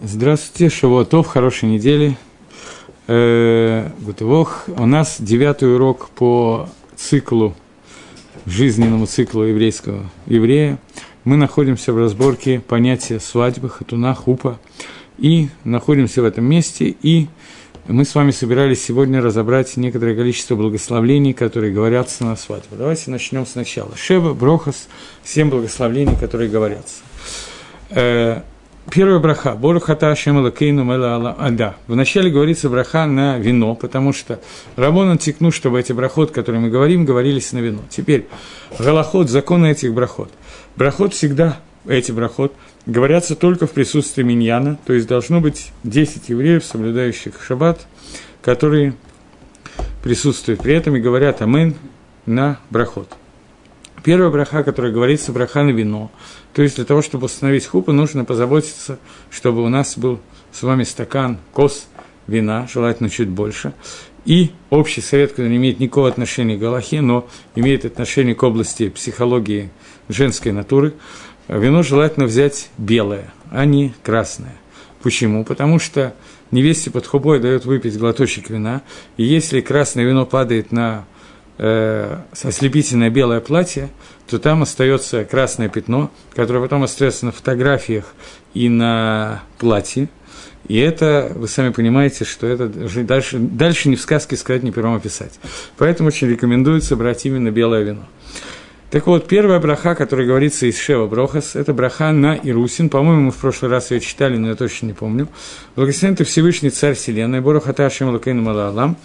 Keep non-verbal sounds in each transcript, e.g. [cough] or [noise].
Здравствуйте, Шавуатов, хорошей недели. Э, Гутывох. У нас девятый урок по циклу, жизненному циклу еврейского еврея. Мы находимся в разборке понятия свадьбы, хатуна, хупа. И находимся в этом месте, и мы с вами собирались сегодня разобрать некоторое количество благословлений, которые говорятся на свадьбу. Давайте начнем сначала. Шева, Брохас, семь благословлений, которые говорятся. Первая браха. Борухата Шемалакейну Мела А, да. Вначале говорится браха на вино, потому что Рабон текну, чтобы эти брахот, которые мы говорим, говорились на вино. Теперь, галахот, законы этих брахот. Брахот всегда, эти брахот, говорятся только в присутствии миньяна, то есть должно быть 10 евреев, соблюдающих шаббат, которые присутствуют при этом и говорят амен на брахот. Первая браха, которая говорится, браха на вино. То есть для того, чтобы установить хупу, нужно позаботиться, чтобы у нас был с вами стакан, кос вина, желательно чуть больше. И общий совет, который не имеет никакого отношения к Галахе, но имеет отношение к области психологии женской натуры, вино желательно взять белое, а не красное. Почему? Потому что невесте под хубой дает выпить глоточек вина, и если красное вино падает на э, ослепительное белое платье, то там остается красное пятно, которое потом остается на фотографиях и на платье. И это, вы сами понимаете, что это дальше, дальше ни в сказке сказать, ни пером описать. Поэтому очень рекомендуется брать именно белое вино. Так вот, первая браха, которая говорится из Шева Брохас, это браха на Ирусин. По-моему, мы в прошлый раз ее читали, но я точно не помню. Благословен ты Всевышний Царь Вселенной, Борохата Ашем Лакейну Малалам.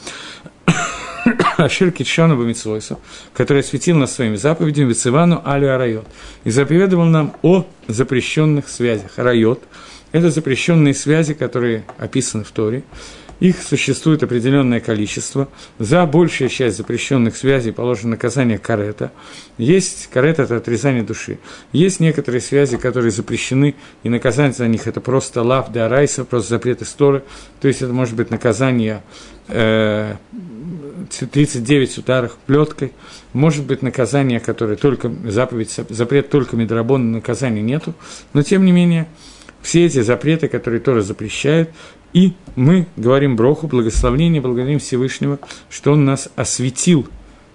[laughs] Ашир Китшану Бамитсвойсу, который осветил нас своими заповедями Вицевану Алю Арайот и заповедовал нам о запрещенных связях. Арайот – это запрещенные связи, которые описаны в Торе. Их существует определенное количество. За большую часть запрещенных связей положено наказание карета. Есть карета – это отрезание души. Есть некоторые связи, которые запрещены, и наказание за них – это просто лав де арайса, просто запрет истории. То есть это может быть наказание э, 39 ударах плеткой, может быть наказание, которое только, заповедь, запрет только медрабон, наказания нету, но тем не менее, все эти запреты, которые Тора запрещает, и мы говорим Броху, благословение, благодарим Всевышнего, что Он нас осветил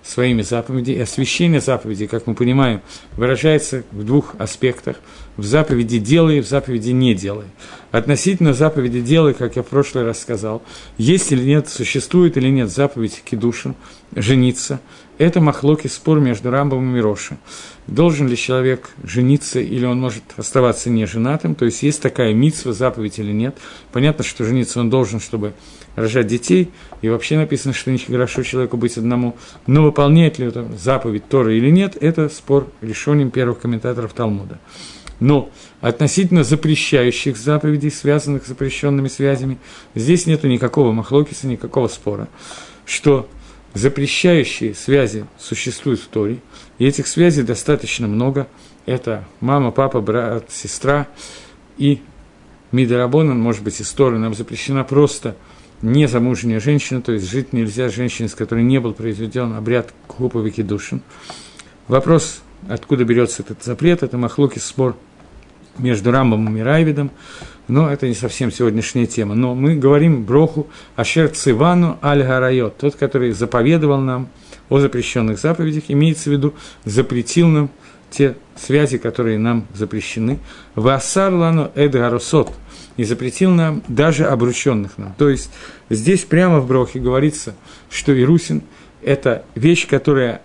своими заповедями. И освящение заповедей, как мы понимаем, выражается в двух аспектах. В заповеди «делай» в заповеди «не делай». Относительно заповеди «делай», как я в прошлый раз сказал, есть или нет, существует или нет заповедь Кедушин, жениться, это махлоки спор между Рамбом и Мироши. Должен ли человек жениться или он может оставаться неженатым, то есть есть такая митсва, заповедь или нет. Понятно, что жениться он должен, чтобы рожать детей, и вообще написано, что не хорошо человеку быть одному, но выполняет ли это заповедь Торы или нет, это спор решением первых комментаторов Талмуда. Но относительно запрещающих заповедей, связанных с запрещенными связями, здесь нет никакого махлокиса, никакого спора, что запрещающие связи существуют в Торе, и этих связей достаточно много. Это мама, папа, брат, сестра и Мидарабонан, может быть, из Торы нам запрещена просто – незамужняя женщина, то есть жить нельзя женщине, с которой не был произведен обряд Куповики душин. Вопрос, откуда берется этот запрет, это махлуки спор между Рамбом и Мирайвидом, но это не совсем сегодняшняя тема. Но мы говорим Броху Ашер Цивану Аль Гарайот, тот, который заповедовал нам о запрещенных заповедях, имеется в виду, запретил нам те связи, которые нам запрещены. Васар лану эдгарусот – и запретил нам даже обрученных нам. То есть здесь прямо в Брохе говорится, что Ирусин – это вещь, которая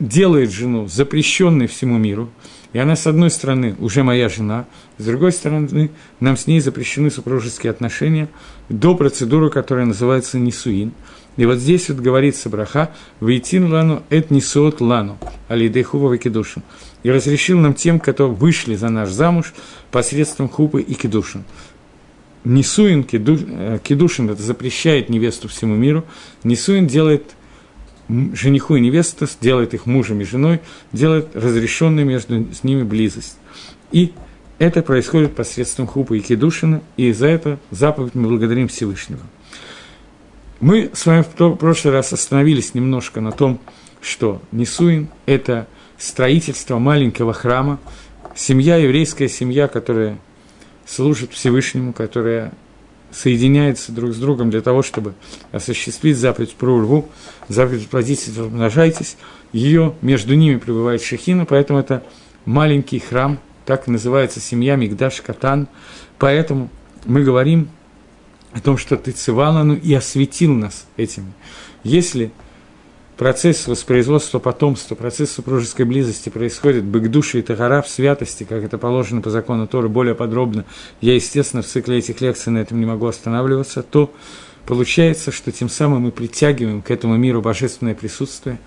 делает жену запрещенной всему миру, и она, с одной стороны, уже моя жена, с другой стороны, нам с ней запрещены супружеские отношения до процедуры, которая называется нисуин. И вот здесь вот говорится браха «Вейтин лану эт нисуот лану, алидейхува векидушин» и разрешил нам тем, кто вышли за наш замуж посредством хупы и кедушин. Нисуин, э, кедушин, это запрещает невесту всему миру. Нисуин делает жениху и невесту, делает их мужем и женой, делает разрешенную между с ними близость. И это происходит посредством хупа и кедушина, и за это заповедь мы благодарим Всевышнего. Мы с вами в прошлый раз остановились немножко на том, что Нисуин – это строительство маленького храма, семья, еврейская семья, которая служат Всевышнему, которые соединяются друг с другом для того, чтобы осуществить заповедь про урву, заповедь плодитесь, размножайтесь. Ее между ними пребывает Шехина, поэтому это маленький храм, так называется семья Мигдаш Катан. Поэтому мы говорим о том, что ты цивалану и осветил нас этим. Если процесс воспроизводства потомства, процесс супружеской близости происходит бэкдуши и тагара в святости, как это положено по закону Торы, более подробно, я, естественно, в цикле этих лекций на этом не могу останавливаться, то получается, что тем самым мы притягиваем к этому миру божественное присутствие,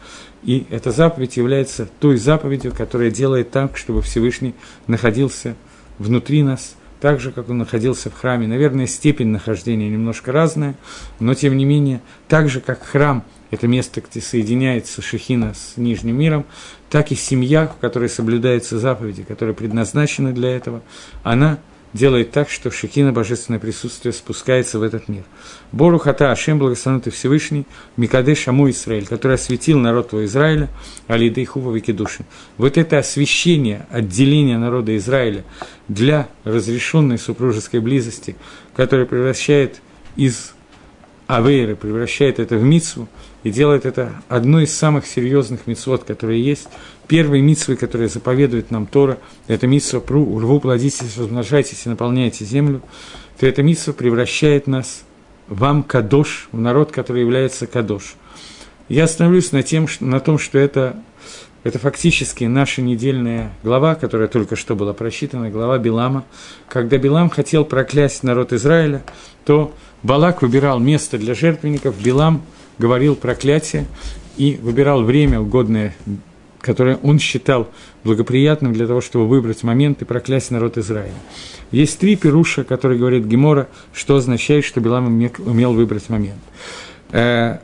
и эта заповедь является той заповедью, которая делает так, чтобы Всевышний находился внутри нас, так же, как он находился в храме. Наверное, степень нахождения немножко разная, но тем не менее, так же, как храм это место, где соединяется Шехина с Нижним миром, так и семья, в которой соблюдаются заповеди, которые предназначены для этого, она делает так, что Шехина, божественное присутствие, спускается в этот мир. Бору Хата Ашем, благословенный Всевышний, Микадеш Шаму Израиль, который осветил народ твой Израиля, Алидей Хува Викидушин. Вот это освящение, отделение народа Израиля для разрешенной супружеской близости, которое превращает из Авейры, превращает это в Мицву, и делает это одной из самых серьезных мицвод, которые есть. Первые мицвы, которые заповедует нам Тора, это мицва пру, урву, плодитесь, размножайтесь и наполняйте землю, то эта мицва превращает нас вам кадош, в народ, который является кадош. Я остановлюсь на, тем, на том, что это, это фактически наша недельная глава, которая только что была прочитана, глава Билама. Когда Билам хотел проклясть народ Израиля, то Балак выбирал место для жертвенников, Билам говорил проклятие и выбирал время угодное, которое он считал благоприятным для того, чтобы выбрать момент и проклясть народ Израиля. Есть три пируша, которые говорит Гемора, что означает, что Билам умел выбрать момент. Э,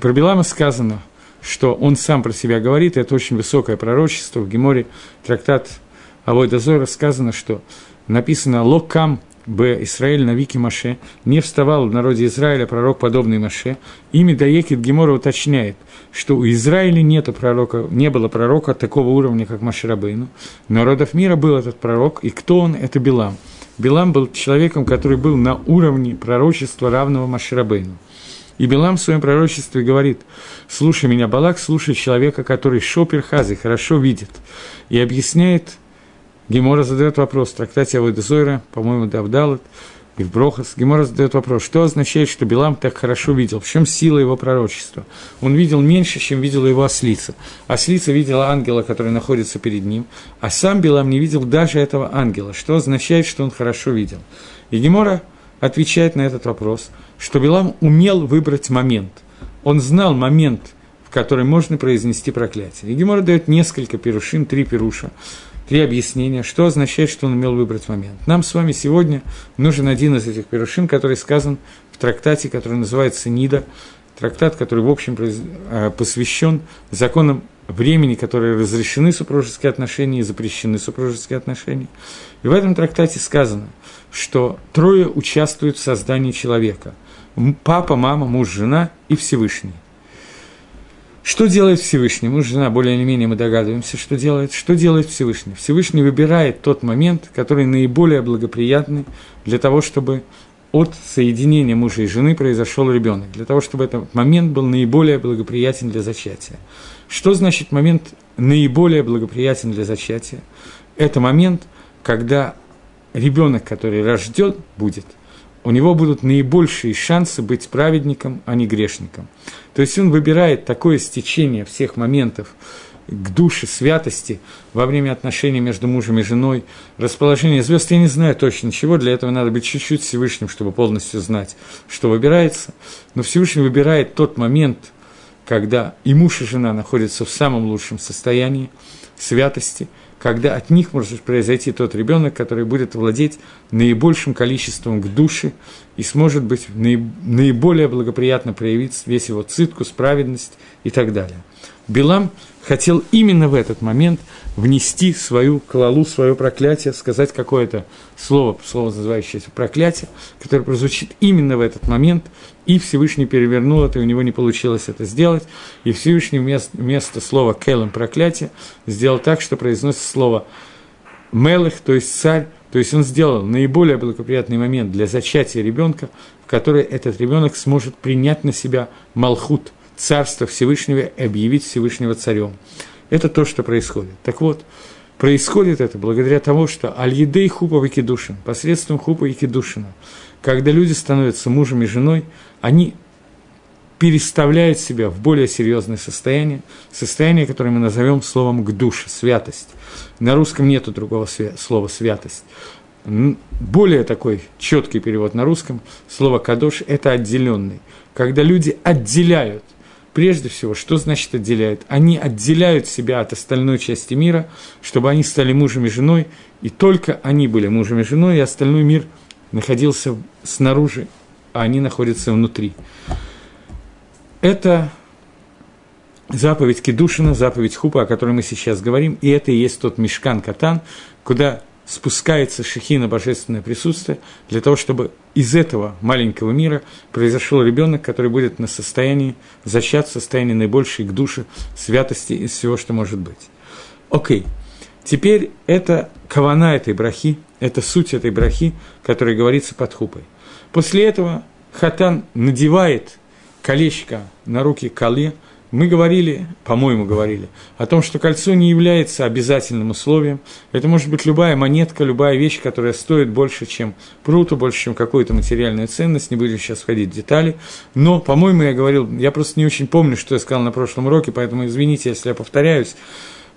про Билама сказано, что он сам про себя говорит, и это очень высокое пророчество. В Геморе трактат Авой Дозора сказано, что написано «Локам Б. Израиль Навики Маше, не вставал в народе Израиля пророк, подобный Маше. Ими Даекит Гемора уточняет, что у Израиля нету пророка, не было пророка такого уровня, как Маше Рабейну. Но родов мира был этот пророк, и кто он? Это Билам. Билам был человеком, который был на уровне пророчества, равного Маше Рабейну. И Билам в своем пророчестве говорит, слушай меня, Балак, слушай человека, который шопер хази, хорошо видит, и объясняет Гемора задает вопрос в трактате Авойдезойра, по-моему, Давдалат, Брохас. Гемора задает вопрос, что означает, что Билам так хорошо видел? В чем сила его пророчества? Он видел меньше, чем видела его ослица. Ослица видела ангела, который находится перед ним, а сам Билам не видел даже этого ангела, что означает, что он хорошо видел. И Гемора отвечает на этот вопрос, что Билам умел выбрать момент. Он знал момент, в который можно произнести проклятие. И Гемора дает несколько перушин, три перуша, три объяснения, что означает, что он умел выбрать момент. Нам с вами сегодня нужен один из этих перушин, который сказан в трактате, который называется «Нида», трактат, который, в общем, э, посвящен законам времени, которые разрешены супружеские отношения и запрещены супружеские отношения. И в этом трактате сказано, что трое участвуют в создании человека – папа, мама, муж, жена и Всевышний. Что делает Всевышний? Мы жена, более или менее мы догадываемся, что делает. Что делает Всевышний? Всевышний выбирает тот момент, который наиболее благоприятный для того, чтобы от соединения мужа и жены произошел ребенок, для того, чтобы этот момент был наиболее благоприятен для зачатия. Что значит момент наиболее благоприятен для зачатия? Это момент, когда ребенок, который рожден, будет – у него будут наибольшие шансы быть праведником, а не грешником. То есть он выбирает такое стечение всех моментов к душе святости во время отношений между мужем и женой, расположение звезд, я не знаю точно чего, для этого надо быть чуть-чуть Всевышним, чтобы полностью знать, что выбирается. Но Всевышний выбирает тот момент, когда и муж, и жена находятся в самом лучшем состоянии святости – когда от них может произойти тот ребенок, который будет владеть наибольшим количеством к душе и сможет быть наиболее благоприятно проявить весь его циткус, праведность и так далее. Билам хотел именно в этот момент внести свою клалу, свое проклятие, сказать какое-то слово, слово называющееся проклятие, которое прозвучит именно в этот момент, и Всевышний перевернул это, и у него не получилось это сделать, и Всевышний вместо, вместо слова «келем» проклятие сделал так, что произносит слово «мелых», то есть «царь», То есть он сделал наиболее благоприятный момент для зачатия ребенка, в который этот ребенок сможет принять на себя Малхут, царство Всевышнего, и объявить Всевышнего царем. Это то, что происходит. Так вот, происходит это благодаря тому, что Аль-Едей Хупа Кедушин, посредством Хупа и когда люди становятся мужем и женой, они переставляют себя в более серьезное состояние, состояние, которое мы назовем словом к душе, святость. На русском нету другого слова святость. Более такой четкий перевод на русском, слово кадош – это отделенный. Когда люди отделяют, прежде всего, что значит отделяют? Они отделяют себя от остальной части мира, чтобы они стали мужем и женой, и только они были мужем и женой, и остальной мир находился снаружи, а они находятся внутри. Это заповедь Кедушина, заповедь Хупа, о которой мы сейчас говорим, и это и есть тот мешкан Катан, куда спускается шехина божественное присутствие, для того, чтобы из этого маленького мира произошел ребенок, который будет на состоянии зачат в состоянии наибольшей к душе святости из всего, что может быть. Окей. Теперь это кавана этой брахи, это суть этой брахи, которая говорится под хупой. После этого хатан надевает колечко на руки коле, мы говорили, по-моему, говорили, о том, что кольцо не является обязательным условием. Это может быть любая монетка, любая вещь, которая стоит больше, чем пруту, больше, чем какую-то материальную ценность. Не будем сейчас входить в детали. Но, по-моему, я говорил, я просто не очень помню, что я сказал на прошлом уроке, поэтому извините, если я повторяюсь,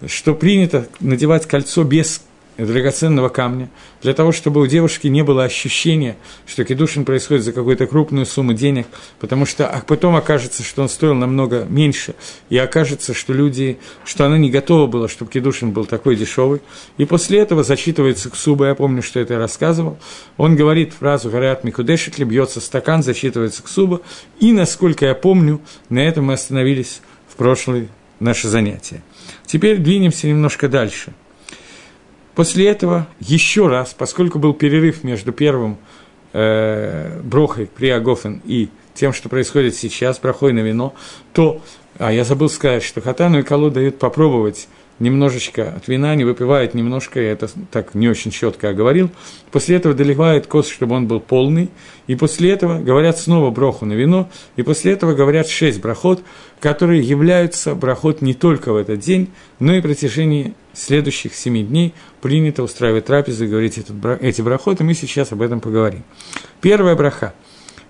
что принято надевать кольцо без драгоценного камня, для того, чтобы у девушки не было ощущения, что кедушин происходит за какую-то крупную сумму денег, потому что а потом окажется, что он стоил намного меньше, и окажется, что люди, что она не готова была, чтобы кедушин был такой дешевый. И после этого зачитывается ксуба, я помню, что это я рассказывал, он говорит фразу «Гарят Микудешитли», бьется стакан, зачитывается ксуба, и, насколько я помню, на этом мы остановились в прошлое наше занятие. Теперь двинемся немножко дальше – После этого еще раз, поскольку был перерыв между первым э, брохой при Агофен и тем, что происходит сейчас, брахой на вино, то, а я забыл сказать, что Хатану и Калу дают попробовать немножечко от вина, не выпивает немножко, я это так не очень четко оговорил. После этого доливают кос, чтобы он был полный. И после этого говорят снова броху на вино. И после этого говорят шесть брахот, которые являются брахот не только в этот день, но и в протяжении следующих семи дней принято устраивать трапезы и говорить этот, эти брахоты. Мы сейчас об этом поговорим. Первая браха.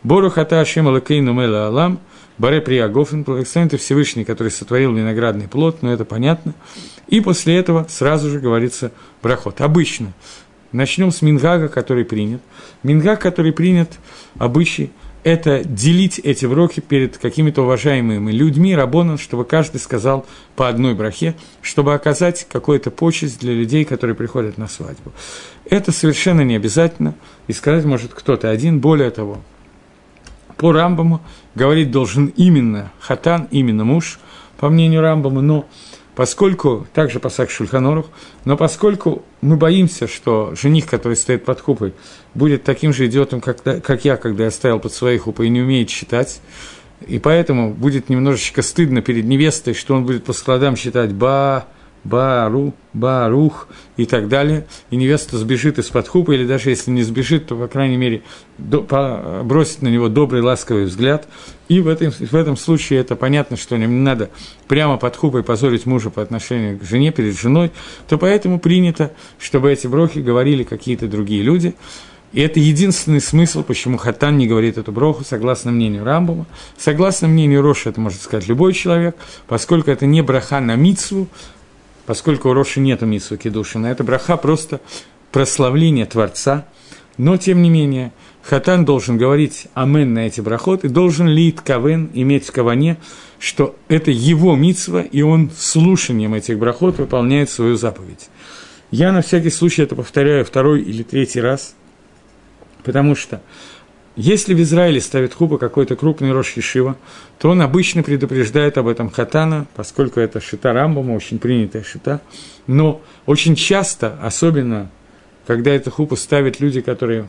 Бору хата Ашем Алакейну Мела Алам – Баре Приягофен, благословен Всевышний, который сотворил виноградный плод, но это понятно. И после этого сразу же говорится брахот. Обычно. Начнем с Мингага, который принят. Мингаг, который принят, обычай, это делить эти броки перед какими-то уважаемыми людьми, рабонан, чтобы каждый сказал по одной брахе, чтобы оказать какую-то почесть для людей, которые приходят на свадьбу. Это совершенно не обязательно, и сказать может кто-то один, более того, по Рамбаму говорить должен именно хатан, именно муж, по мнению Рамбама, но поскольку, также пасак Шульханорух, но поскольку мы боимся, что жених, который стоит под хупой, будет таким же идиотом, как, как я, когда я стоял под своей хупой и не умеет считать, и поэтому будет немножечко стыдно перед невестой, что он будет по складам считать «ба», Бару, Барух и так далее, и невеста сбежит из-под хупа, или даже если не сбежит, то, по крайней мере, до, по, бросит на него добрый, ласковый взгляд. И в этом, в этом случае это понятно, что не надо прямо под хупой позорить мужа по отношению к жене, перед женой, то поэтому принято, чтобы эти брохи говорили какие-то другие люди. И это единственный смысл, почему Хатан не говорит эту броху, согласно мнению Рамбова. Согласно мнению Роши, это может сказать любой человек, поскольку это не браха на мицву, поскольку у Роши нет митсу кедушина. Это браха просто прославление Творца, но, тем не менее, Хатан должен говорить амен на эти брахоты, должен лит кавен иметь в каване, что это его митсва, и он слушанием этих брахот выполняет свою заповедь. Я на всякий случай это повторяю второй или третий раз, потому что если в Израиле ставит хупа какой-то крупный Рош Ешива, то он обычно предупреждает об этом хатана, поскольку это шита Рамбама, очень принятая шита. Но очень часто, особенно когда эту хупу ставят люди, которые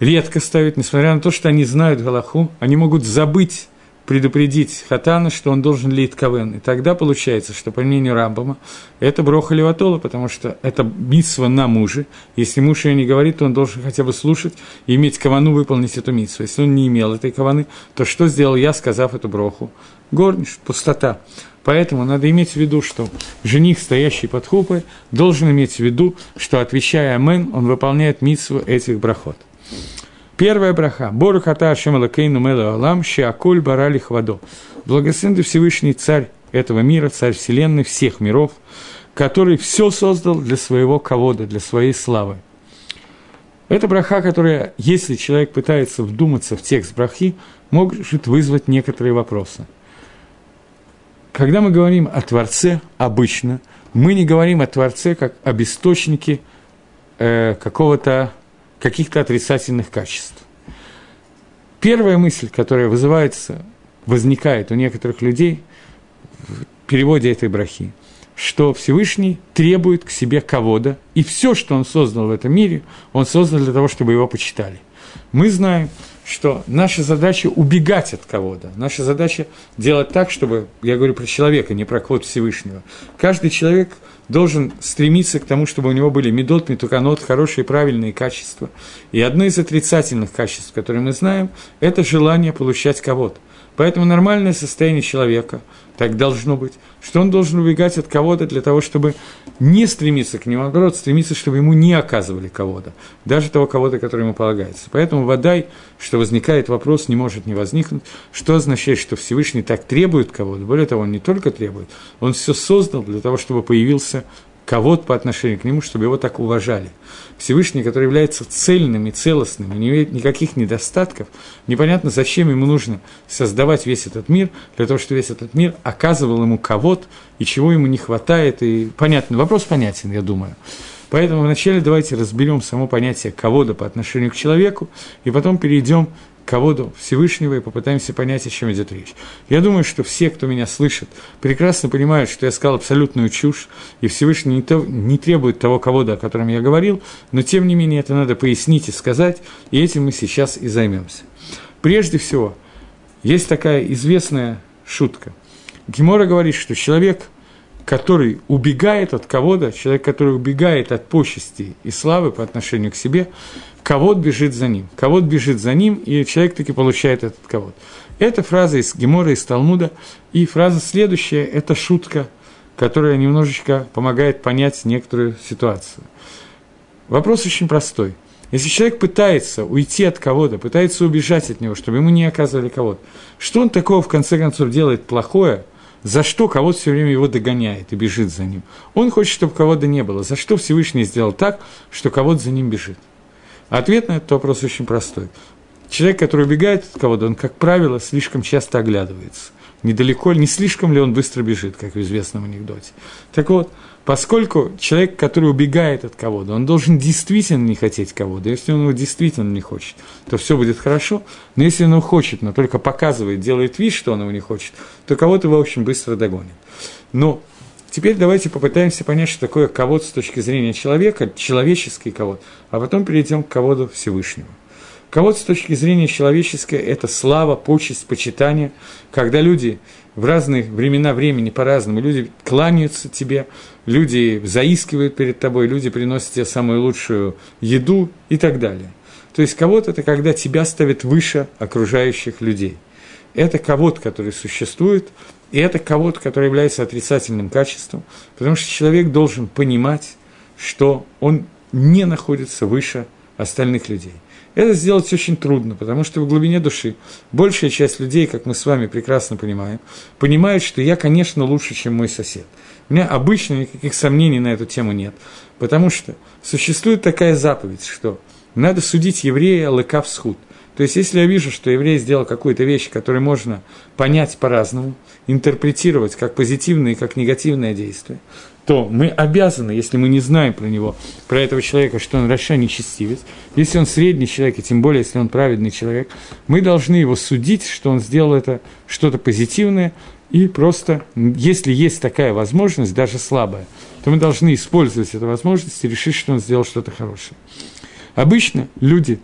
редко ставят, несмотря на то, что они знают Галаху, они могут забыть предупредить хатана, что он должен лить кавен. И тогда получается, что по мнению Рамбама, это броха леватола, потому что это митсва на муже. Если муж ее не говорит, то он должен хотя бы слушать и иметь кавану выполнить эту митсву. Если он не имел этой каваны, то что сделал я, сказав эту броху? Горниш, пустота. Поэтому надо иметь в виду, что жених, стоящий под хупой, должен иметь в виду, что, отвечая «Амен», он выполняет митсву этих брахот. Первая браха. Борухата Ашем Алакейну Мелу Алам Шиакуль Барали Хвадо. Благословен Всевышний Царь этого мира, Царь Вселенной, всех миров, который все создал для своего ковода, для своей славы. Это браха, которая, если человек пытается вдуматься в текст брахи, может вызвать некоторые вопросы. Когда мы говорим о Творце, обычно мы не говорим о Творце как об источнике э, какого-то каких-то отрицательных качеств. Первая мысль, которая вызывается, возникает у некоторых людей в переводе этой брахи, что Всевышний требует к себе кого-то, и все, что он создал в этом мире, он создал для того, чтобы его почитали. Мы знаем, что наша задача убегать от кого-то. Наша задача делать так, чтобы, я говорю про человека, не про код Всевышнего. Каждый человек – должен стремиться к тому, чтобы у него были медот, метуканот, хорошие правильные качества. И одно из отрицательных качеств, которые мы знаем, это желание получать кого-то. Поэтому нормальное состояние человека, так должно быть, что он должен убегать от кого-то для того, чтобы не стремиться к нему, а наоборот, стремиться, чтобы ему не оказывали кого-то, даже того кого-то, который ему полагается. Поэтому водай, что возникает вопрос, не может не возникнуть, что означает, что Всевышний так требует кого-то. Более того, он не только требует, он все создал для того, чтобы появился кого-то по отношению к нему, чтобы его так уважали. Всевышний, который является цельным и целостным, и не имеет никаких недостатков, непонятно, зачем ему нужно создавать весь этот мир, для того, чтобы весь этот мир оказывал ему кого-то, и чего ему не хватает, и понятно, вопрос понятен, я думаю. Поэтому вначале давайте разберем само понятие кого-то по отношению к человеку, и потом перейдем кого-то Всевышнего и попытаемся понять, о чем идет речь. Я думаю, что все, кто меня слышит, прекрасно понимают, что я сказал абсолютную чушь, и Всевышний не, то, не требует того кого-то, о котором я говорил, но тем не менее это надо пояснить и сказать, и этим мы сейчас и займемся. Прежде всего, есть такая известная шутка. Гемора говорит, что человек, который убегает от кого-то, человек, который убегает от почести и славы по отношению к себе, кого бежит за ним. кого бежит за ним, и человек таки получает этот кого Это фраза из Гемора, из Талмуда, и фраза следующая – это шутка, которая немножечко помогает понять некоторую ситуацию. Вопрос очень простой. Если человек пытается уйти от кого-то, пытается убежать от него, чтобы ему не оказывали кого-то, что он такого в конце концов делает плохое, за что кого-то все время его догоняет и бежит за ним? Он хочет, чтобы кого-то не было. За что Всевышний сделал так, что кого-то за ним бежит? Ответ на этот вопрос очень простой. Человек, который убегает от кого-то, он, как правило, слишком часто оглядывается. Недалеко, не слишком ли он быстро бежит, как в известном анекдоте. Так вот, поскольку человек, который убегает от кого-то, он должен действительно не хотеть кого-то. Если он его действительно не хочет, то все будет хорошо. Но если он его хочет, но только показывает, делает вид, что он его не хочет, то кого-то его очень быстро догонит. Но Теперь давайте попытаемся понять, что такое ковод с точки зрения человека, человеческий ковод, а потом перейдем к ководу Всевышнего. Ковод с точки зрения человеческой – это слава, почесть, почитание, когда люди в разные времена времени по-разному, люди кланяются тебе, люди заискивают перед тобой, люди приносят тебе самую лучшую еду и так далее. То есть ковод – это когда тебя ставят выше окружающих людей. Это ковод, который существует, и это кого-то, который является отрицательным качеством, потому что человек должен понимать, что он не находится выше остальных людей. Это сделать очень трудно, потому что в глубине души большая часть людей, как мы с вами прекрасно понимаем, понимают, что я, конечно, лучше, чем мой сосед. У меня обычно никаких сомнений на эту тему нет, потому что существует такая заповедь, что надо судить еврея лыкав схуд. То есть, если я вижу, что еврей сделал какую-то вещь, которую можно понять по-разному, интерпретировать как позитивное и как негативное действие, то мы обязаны, если мы не знаем про него, про этого человека, что он Раша нечестивец, если он средний человек, и тем более, если он праведный человек, мы должны его судить, что он сделал это что-то позитивное, и просто, если есть такая возможность, даже слабая, то мы должны использовать эту возможность и решить, что он сделал что-то хорошее. Обычно люди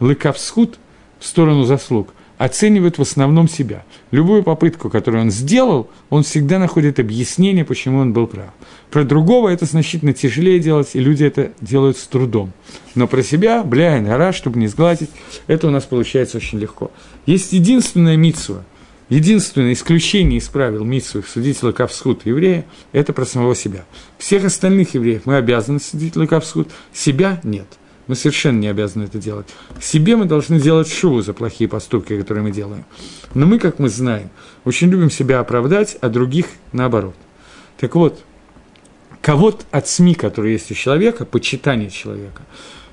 лыкавсхуд в сторону заслуг – оценивает в основном себя. Любую попытку, которую он сделал, он всегда находит объяснение, почему он был прав. Про другого это значительно тяжелее делать, и люди это делают с трудом. Но про себя, бля, гора, чтобы не сгладить, это у нас получается очень легко. Есть единственная митсуа, единственное исключение из правил митсу судить лакавсхуд еврея – это про самого себя. Всех остальных евреев мы обязаны судить лакавсхуд, себя нет – мы совершенно не обязаны это делать. Себе мы должны делать шуву за плохие поступки, которые мы делаем. Но мы, как мы знаем, очень любим себя оправдать, а других наоборот. Так вот, кого-то от СМИ, который есть у человека, почитание человека,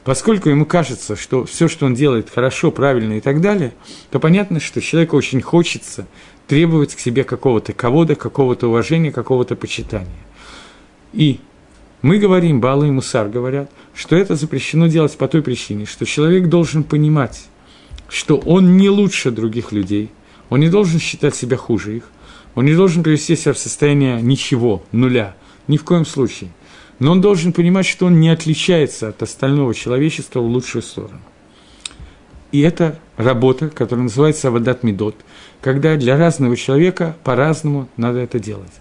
поскольку ему кажется, что все, что он делает, хорошо, правильно и так далее, то понятно, что человеку очень хочется требовать к себе какого-то кого-то, какого-то уважения, какого-то почитания. И мы говорим, Балы и Мусар говорят, что это запрещено делать по той причине, что человек должен понимать, что он не лучше других людей, он не должен считать себя хуже их, он не должен привести себя в состояние ничего, нуля, ни в коем случае. Но он должен понимать, что он не отличается от остального человечества в лучшую сторону. И это работа, которая называется Авадат Медот, когда для разного человека по-разному надо это делать.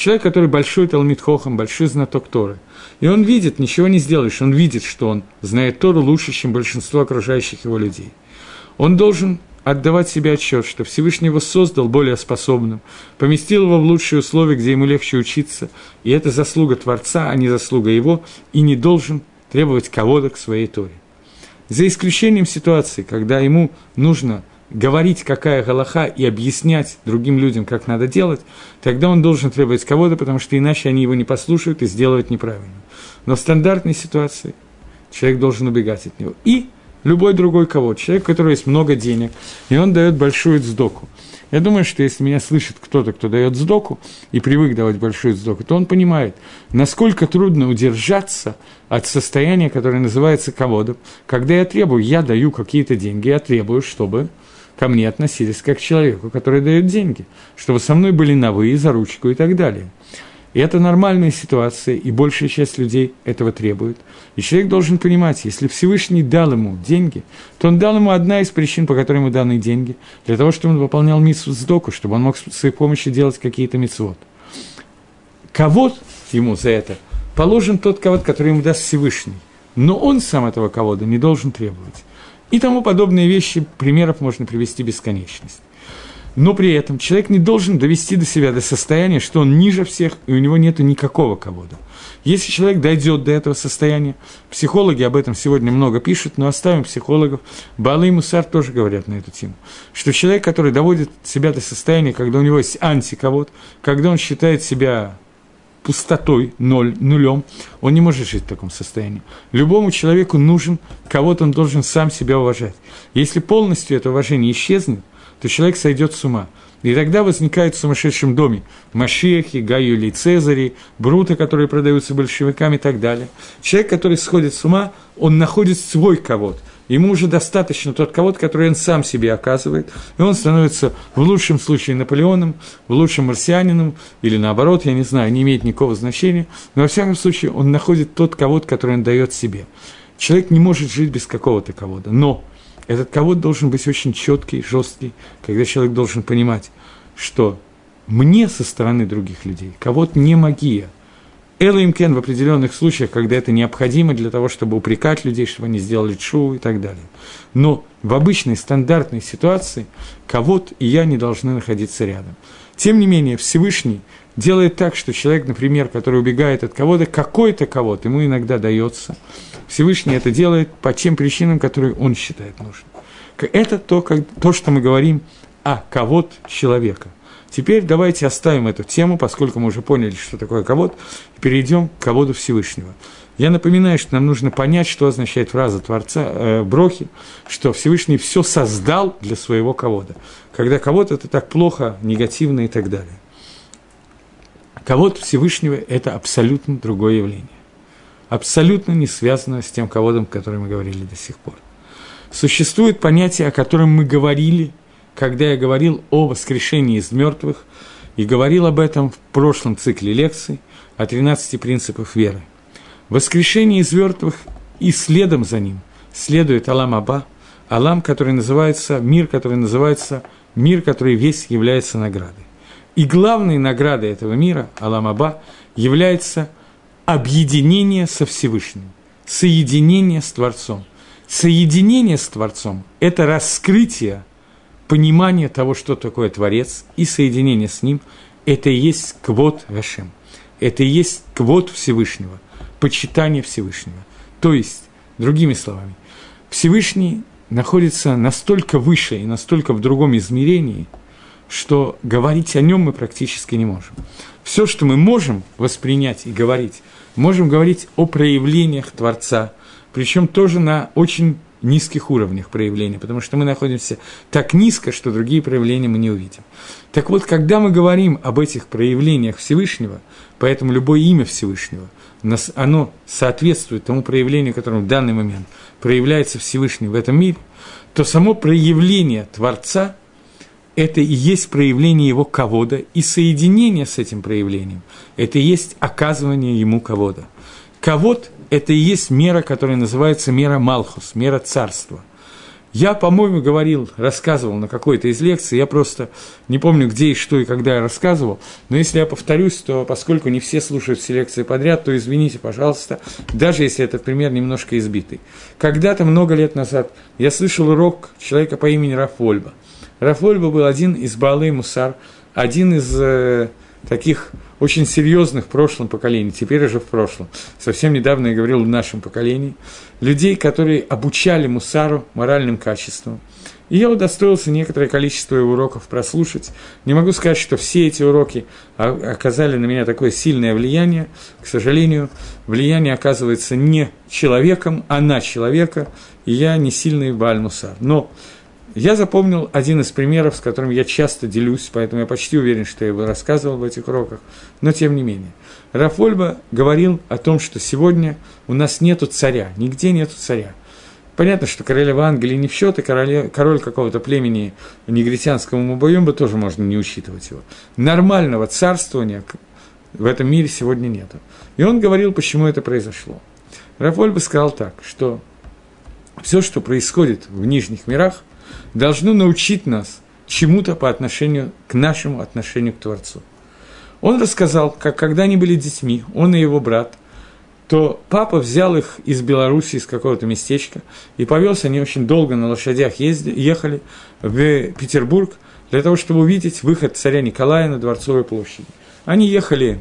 Человек, который большой Талмит Хохам, большой знаток Торы. И он видит, ничего не сделаешь, он видит, что он знает Тору лучше, чем большинство окружающих его людей. Он должен отдавать себе отчет, что Всевышний его создал более способным, поместил его в лучшие условия, где ему легче учиться, и это заслуга Творца, а не заслуга его, и не должен требовать кого-то к своей Торе. За исключением ситуации, когда ему нужно говорить, какая галаха, и объяснять другим людям, как надо делать, тогда он должен требовать кого-то, потому что иначе они его не послушают и сделают неправильно. Но в стандартной ситуации человек должен убегать от него. И любой другой кого человек, у которого есть много денег, и он дает большую сдоку. Я думаю, что если меня слышит кто-то, кто дает сдоку и привык давать большую сдоку, то он понимает, насколько трудно удержаться от состояния, которое называется ководом. Когда я требую, я даю какие-то деньги, я требую, чтобы ко мне относились как к человеку, который дает деньги, чтобы со мной были на «вы» за ручку и так далее. И это нормальная ситуация, и большая часть людей этого требует. И человек должен понимать, если Всевышний дал ему деньги, то он дал ему одна из причин, по которой ему даны деньги, для того, чтобы он выполнял митсу сдоку, чтобы он мог с своей помощью делать какие-то митцвот. Кого ему за это положен тот кого который ему даст Всевышний, но он сам этого кого-то не должен требовать и тому подобные вещи, примеров можно привести бесконечность. Но при этом человек не должен довести до себя до состояния, что он ниже всех, и у него нет никакого кого-то. Если человек дойдет до этого состояния, психологи об этом сегодня много пишут, но оставим психологов. Балы и Мусар тоже говорят на эту тему. Что человек, который доводит себя до состояния, когда у него есть антикого, когда он считает себя пустотой, ноль, нулем, он не может жить в таком состоянии. Любому человеку нужен, кого-то он должен сам себя уважать. Если полностью это уважение исчезнет, то человек сойдет с ума. И тогда возникает в сумасшедшем доме Машехи, Гаюли, Цезари, Бруты, которые продаются большевиками и так далее. Человек, который сходит с ума, он находит свой кого-то. Ему уже достаточно тот кого-то, который он сам себе оказывает, и он становится в лучшем случае Наполеоном, в лучшем марсианином, или наоборот, я не знаю, не имеет никакого значения, но во всяком случае он находит тот кого-то, который он дает себе. Человек не может жить без какого-то кого-то, но этот кого-то должен быть очень четкий, жесткий, когда человек должен понимать, что мне со стороны других людей кого-то не магия – Элоимкен в определенных случаях, когда это необходимо для того, чтобы упрекать людей, чтобы они сделали чу и так далее. Но в обычной стандартной ситуации кого-то и я не должны находиться рядом. Тем не менее, Всевышний делает так, что человек, например, который убегает от кого-то, какой-то кого-то ему иногда дается. Всевышний это делает по тем причинам, которые он считает нужным. Это то, как, то что мы говорим о кого-то человека – Теперь давайте оставим эту тему, поскольку мы уже поняли, что такое ковод, и перейдем к ководу Всевышнего. Я напоминаю, что нам нужно понять, что означает фраза Творца э, Брохи, что Всевышний все создал для своего ковода. Когда ковод – это так плохо, негативно и так далее. Ковод Всевышнего – это абсолютно другое явление. Абсолютно не связано с тем ководом, о котором мы говорили до сих пор. Существует понятие, о котором мы говорили когда я говорил о воскрешении из мертвых и говорил об этом в прошлом цикле лекций о 13 принципах веры. Воскрешение из мертвых и следом за ним следует Алам Аба, Алам, который называется, мир, который называется, мир, который весь является наградой. И главной наградой этого мира, Алам Аба, является объединение со Всевышним, соединение с Творцом. Соединение с Творцом – это раскрытие понимания того, что такое Творец, и соединение с Ним – это и есть квот Гашем. Это и есть квот Всевышнего, почитание Всевышнего. То есть, другими словами, Всевышний находится настолько выше и настолько в другом измерении, что говорить о нем мы практически не можем. Все, что мы можем воспринять и говорить, можем говорить о проявлениях Творца, причем тоже на очень низких уровнях проявления, потому что мы находимся так низко, что другие проявления мы не увидим. Так вот, когда мы говорим об этих проявлениях Всевышнего, поэтому любое имя Всевышнего, оно соответствует тому проявлению, которому в данный момент проявляется Всевышний в этом мире, то само проявление Творца – это и есть проявление его ковода, и соединение с этим проявлением – это и есть оказывание ему ковода. Ковод – это и есть мера, которая называется мера Малхус, мера царства. Я, по-моему, говорил, рассказывал на какой-то из лекций, я просто не помню, где и что и когда я рассказывал, но если я повторюсь, то поскольку не все слушают все лекции подряд, то извините, пожалуйста, даже если этот пример немножко избитый. Когда-то, много лет назад, я слышал урок человека по имени Рафольба. Рафольба был один из Балы Мусар, один из э, таких очень серьезных в прошлом поколении, теперь уже в прошлом. Совсем недавно я говорил в нашем поколении. Людей, которые обучали мусару, моральным качествам. И я удостоился некоторое количество уроков прослушать. Не могу сказать, что все эти уроки оказали на меня такое сильное влияние. К сожалению, влияние оказывается не человеком, а на человека, и я не сильный Бальмусар. Но я запомнил один из примеров, с которым я часто делюсь, поэтому я почти уверен, что я его рассказывал в этих уроках, но тем не менее. Рафольба говорил о том, что сегодня у нас нету царя, нигде нету царя. Понятно, что королева Англии не в счет, и короле, король какого-то племени негритянского Мубаюмба тоже можно не учитывать его. Нормального царствования в этом мире сегодня нету. И он говорил, почему это произошло. Рафольба сказал так, что все, что происходит в нижних мирах, должно научить нас чему-то по отношению к нашему отношению к Творцу. Он рассказал, как когда они были детьми, он и его брат, то папа взял их из Беларуси, из какого-то местечка, и повез, они очень долго на лошадях ездили, ехали в Петербург для того, чтобы увидеть выход царя Николая на Дворцовой площади. Они ехали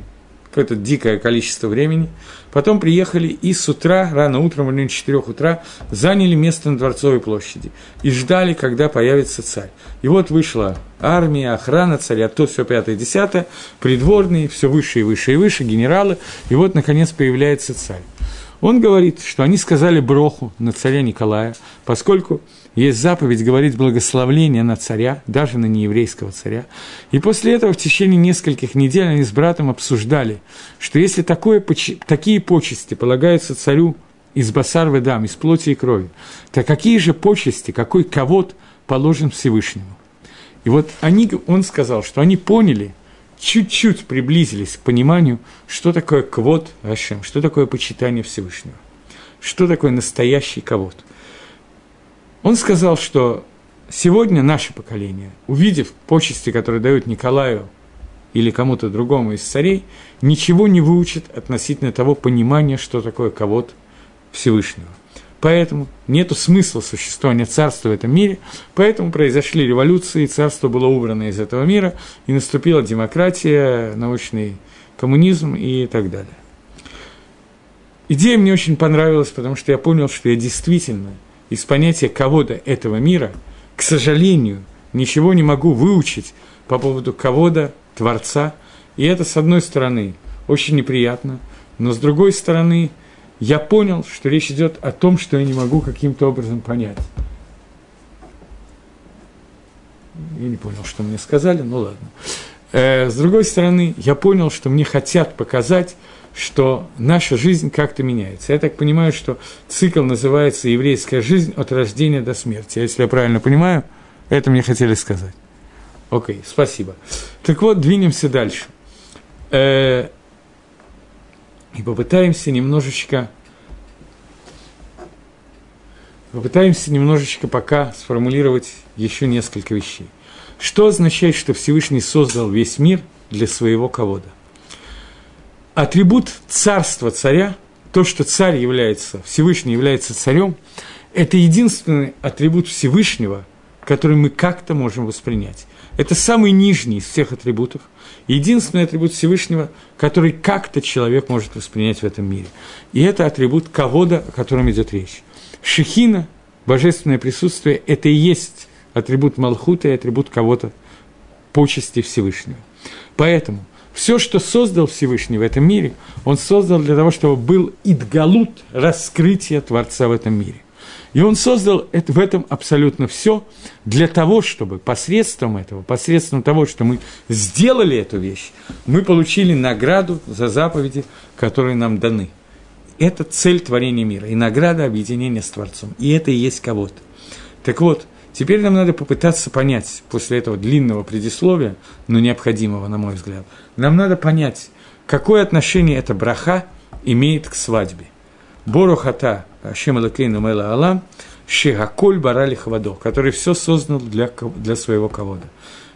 какое-то дикое количество времени. Потом приехали и с утра, рано утром, в районе 4 утра, заняли место на Дворцовой площади и ждали, когда появится царь. И вот вышла армия, охрана царя, то все пятое, десятое, придворные, все выше и выше и выше, генералы, и вот, наконец, появляется царь. Он говорит, что они сказали броху на царя Николая, поскольку есть заповедь говорить благословление на царя, даже на нееврейского царя. И после этого в течение нескольких недель они с братом обсуждали, что если такое, такие почести полагаются царю из басар ведам, из плоти и крови, то какие же почести, какой ковод положен Всевышнему? И вот они, он сказал, что они поняли, чуть-чуть приблизились к пониманию, что такое квот Ашем, что такое почитание Всевышнего, что такое настоящий ковод – он сказал, что сегодня наше поколение, увидев почести, которые дают Николаю или кому-то другому из царей, ничего не выучит относительно того понимания, что такое ковод Всевышнего. Поэтому нет смысла существования царства в этом мире, поэтому произошли революции, царство было убрано из этого мира, и наступила демократия, научный коммунизм и так далее. Идея мне очень понравилась, потому что я понял, что я действительно – из понятия кого-то этого мира, к сожалению, ничего не могу выучить по поводу кого-то, Творца. И это, с одной стороны, очень неприятно, но с другой стороны, я понял, что речь идет о том, что я не могу каким-то образом понять. Я не понял, что мне сказали, ну ладно. Э, с другой стороны, я понял, что мне хотят показать, что наша жизнь как-то меняется. Я так понимаю, что цикл называется «Еврейская жизнь от рождения до смерти». Если я правильно понимаю, это мне хотели сказать. Окей, спасибо. Так вот, двинемся дальше. Э, и попытаемся немножечко попытаемся немножечко пока сформулировать еще несколько вещей. Что означает, что Всевышний создал весь мир для своего кого-то? Атрибут царства царя, то, что царь является, Всевышний является царем, это единственный атрибут Всевышнего, который мы как-то можем воспринять. Это самый нижний из всех атрибутов, единственный атрибут Всевышнего, который как-то человек может воспринять в этом мире. И это атрибут кого-то, о котором идет речь. Шехина, божественное присутствие, это и есть атрибут Малхута и атрибут кого-то, почести Всевышнего. Поэтому все, что создал Всевышний в этом мире, он создал для того, чтобы был идгалут, раскрытие Творца в этом мире. И он создал это, в этом абсолютно все для того, чтобы посредством этого, посредством того, что мы сделали эту вещь, мы получили награду за заповеди, которые нам даны. Это цель творения мира и награда объединения с Творцом. И это и есть кого-то. Так вот, теперь нам надо попытаться понять, после этого длинного предисловия, но необходимого, на мой взгляд, нам надо понять, какое отношение эта браха имеет к свадьбе. Борухата Ашем Элакейну Мела Алам, Шигаколь Барали Хавадо, который все создал для, для своего кого-то.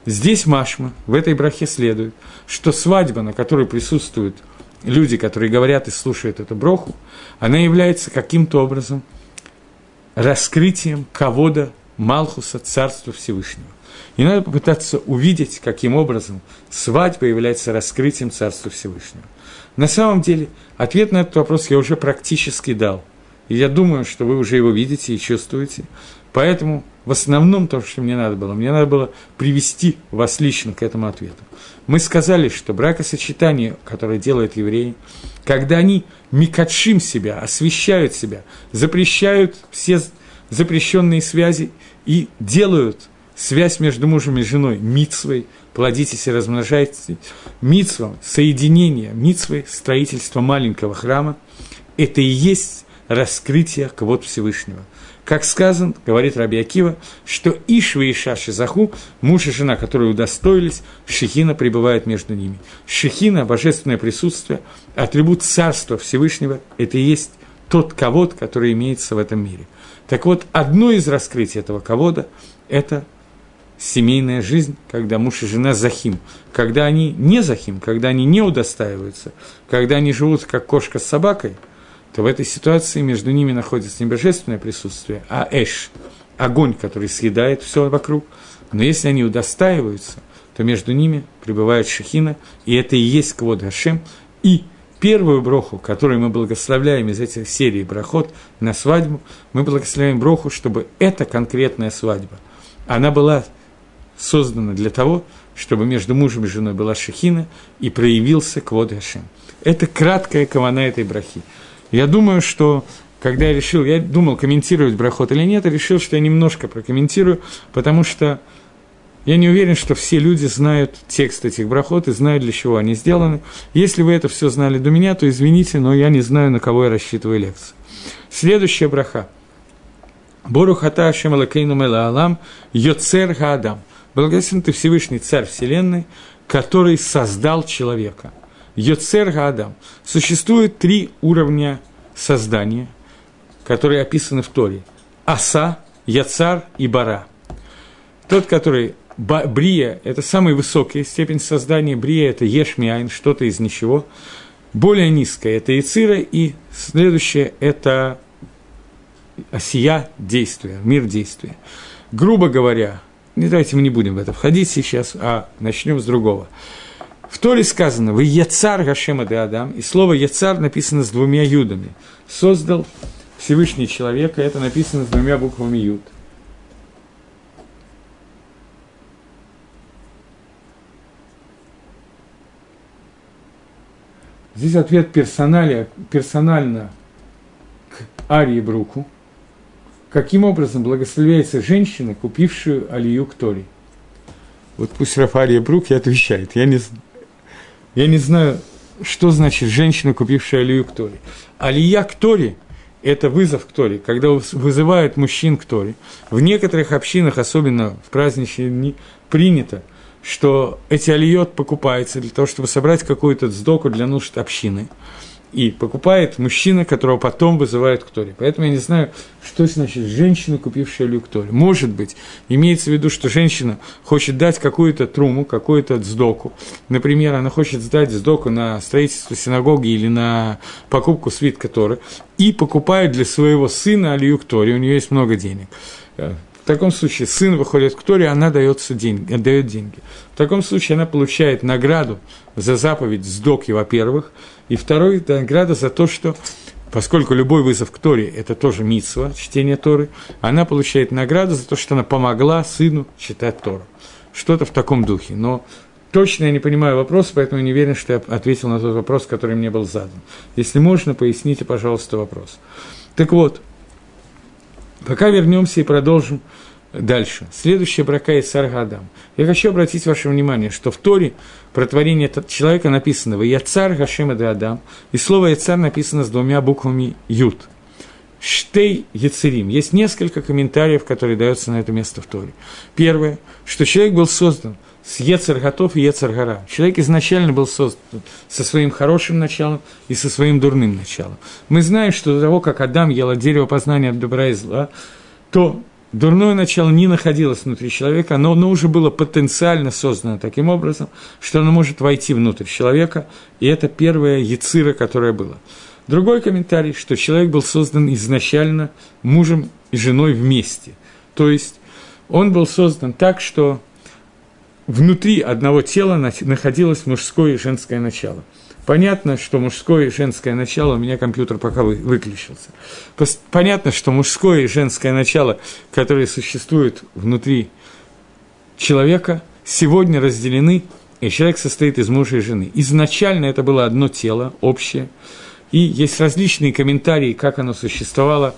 Здесь Машма, в этой брахе следует, что свадьба, на которой присутствуют люди, которые говорят и слушают эту броху, она является каким-то образом раскрытием кого-то Малхуса, Царства Всевышнего. И надо попытаться увидеть, каким образом свадьба является раскрытием Царства Всевышнего. На самом деле, ответ на этот вопрос я уже практически дал – и я думаю, что вы уже его видите и чувствуете. Поэтому в основном то, что мне надо было, мне надо было привести вас лично к этому ответу. Мы сказали, что бракосочетание, которое делают евреи, когда они микатшим себя, освещают себя, запрещают все запрещенные связи и делают связь между мужем и женой мицвой, плодитесь и размножайтесь, мицвом, соединение, мицвой, строительство маленького храма, это и есть раскрытия кого-то Всевышнего. Как сказано, говорит Раби Акива, что Ишва и Шаши Заху, муж и жена, которые удостоились, Шехина пребывает между ними. Шехина, божественное присутствие, атрибут царства Всевышнего, это и есть тот кого-то, который имеется в этом мире. Так вот, одно из раскрытий этого кого-то – это семейная жизнь, когда муж и жена захим, когда они не захим, когда они не удостаиваются, когда они живут как кошка с собакой – то в этой ситуации между ними находится не божественное присутствие, а эш, огонь, который съедает все вокруг. Но если они удостаиваются, то между ними пребывает шахина, и это и есть Квод Хашем. И первую броху, которую мы благословляем из этих серий брахот на свадьбу, мы благословляем броху, чтобы эта конкретная свадьба, она была создана для того, чтобы между мужем и женой была шахина и проявился Квод Хашем. Это краткая кавана этой брахи. Я думаю, что когда я решил, я думал, комментировать брахот или нет, я решил, что я немножко прокомментирую, потому что я не уверен, что все люди знают текст этих брахот и знают, для чего они сделаны. Если вы это все знали до меня, то извините, но я не знаю, на кого я рассчитываю лекцию. Следующая браха. Борухата Ашем Алакейну Мела Алам Йоцер Хаадам. Благословен ты Всевышний Царь Вселенной, который создал человека – Йоцер Гадам. Существует три уровня создания, которые описаны в Торе. Аса, Яцар и Бара. Тот, который Брия – это самая высокая степень создания. Брия – это Ешмиайн, что-то из ничего. Более низкая – это Яцира, и следующее – это осия действия, мир действия. Грубо говоря, не давайте мы не будем в это входить сейчас, а начнем с другого – в Торе сказано «Вы яцар Гашема де Адам», и слово яцар написано с двумя юдами. Создал Всевышний человека, это написано с двумя буквами юд. Здесь ответ персонали, персонально к Арии Бруку. Каким образом благословляется женщина, купившую Алию к Торе? Вот пусть Рафария Брук и отвечает. Я не, я не знаю, что значит женщина, купившая алию к Торе. Алия к Торе – это вызов к Торе, когда вызывают мужчин к Торе. В некоторых общинах, особенно в праздничные дни, принято, что эти алиот покупаются для того, чтобы собрать какую-то сдоку для нужд общины. и покупает мужчина, которого потом вызывают к Торе. Поэтому я не знаю, что значит женщина, купившая люк Торе. Может быть, имеется в виду, что женщина хочет дать какую-то труму, какую-то сдоку. Например, она хочет сдать сдоку на строительство синагоги или на покупку свитка Торы и покупает для своего сына алиюк Торе, у нее есть много денег. В таком случае сын выходит к Торе, она дается деньги, отдает деньги. В таком случае она получает награду за заповедь сдоки, во-первых, и второй – награда за то, что поскольку любой вызов к Торе – это тоже митсва, чтение Торы, она получает награду за то, что она помогла сыну читать Тору. Что-то в таком духе. Но точно я не понимаю вопрос, поэтому не уверен, что я ответил на тот вопрос, который мне был задан. Если можно, поясните, пожалуйста, вопрос. Так вот, Пока вернемся и продолжим дальше. Следующая брака из Саргадам. Я хочу обратить ваше внимание, что в Торе про творение человека написано «Вы яцар Гашема де Адам», и слово «яцар» написано с двумя буквами «ют». Штей Яцерим. Есть несколько комментариев, которые даются на это место в Торе. Первое, что человек был создан – с Ецер готов и Ецер гора. Человек изначально был создан со своим хорошим началом и со своим дурным началом. Мы знаем, что до того, как Адам ел от дерева познания от добра и зла, то дурное начало не находилось внутри человека, но оно уже было потенциально создано таким образом, что оно может войти внутрь человека, и это первая яцира, которая была. Другой комментарий, что человек был создан изначально мужем и женой вместе. То есть он был создан так, что внутри одного тела находилось мужское и женское начало. Понятно, что мужское и женское начало, у меня компьютер пока выключился. Понятно, что мужское и женское начало, которые существуют внутри человека, сегодня разделены, и человек состоит из мужа и жены. Изначально это было одно тело, общее, и есть различные комментарии, как оно существовало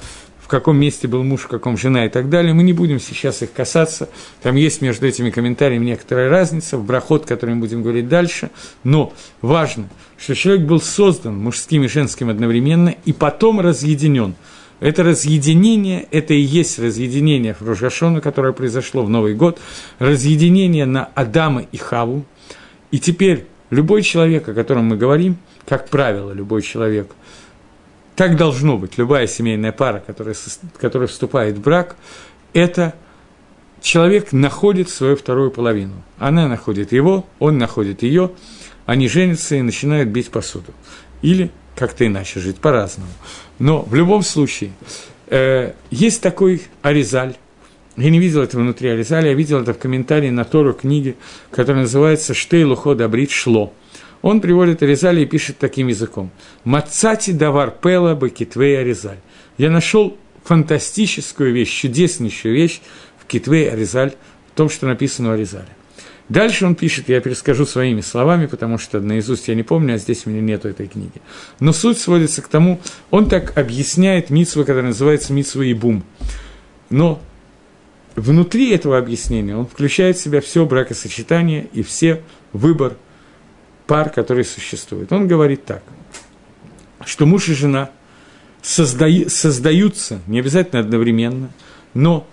в каком месте был муж, в каком жена и так далее. Мы не будем сейчас их касаться. Там есть между этими комментариями некоторая разница, в брахот, который мы будем говорить дальше. Но важно, что человек был создан мужским и женским одновременно и потом разъединен. Это разъединение, это и есть разъединение в Рожашону, которое произошло в Новый год, разъединение на Адама и Хаву. И теперь любой человек, о котором мы говорим, как правило, любой человек – так должно быть. Любая семейная пара, которая, которая вступает в брак, это человек находит свою вторую половину. Она находит его, он находит ее, они женятся и начинают бить посуду. Или как-то иначе жить, по-разному. Но в любом случае, э, есть такой Аризаль, я не видел этого внутри Аризаля, я видел это в комментарии на Тору книги, которая называется «Штейлухо Добрит Шло». Он приводит Аризаль и пишет таким языком. «Мацати давар пела бакитвей Аризаль». Я нашел фантастическую вещь, чудеснейшую вещь в Китвей Аризаль, в том, что написано у Аризаля. Дальше он пишет, я перескажу своими словами, потому что наизусть я не помню, а здесь у меня нету этой книги. Но суть сводится к тому, он так объясняет митсву, которая называется митсва и бум. Но внутри этого объяснения он включает в себя все бракосочетание и все выбор пар, которые существуют. Он говорит так, что муж и жена созда... создаются, не обязательно одновременно, но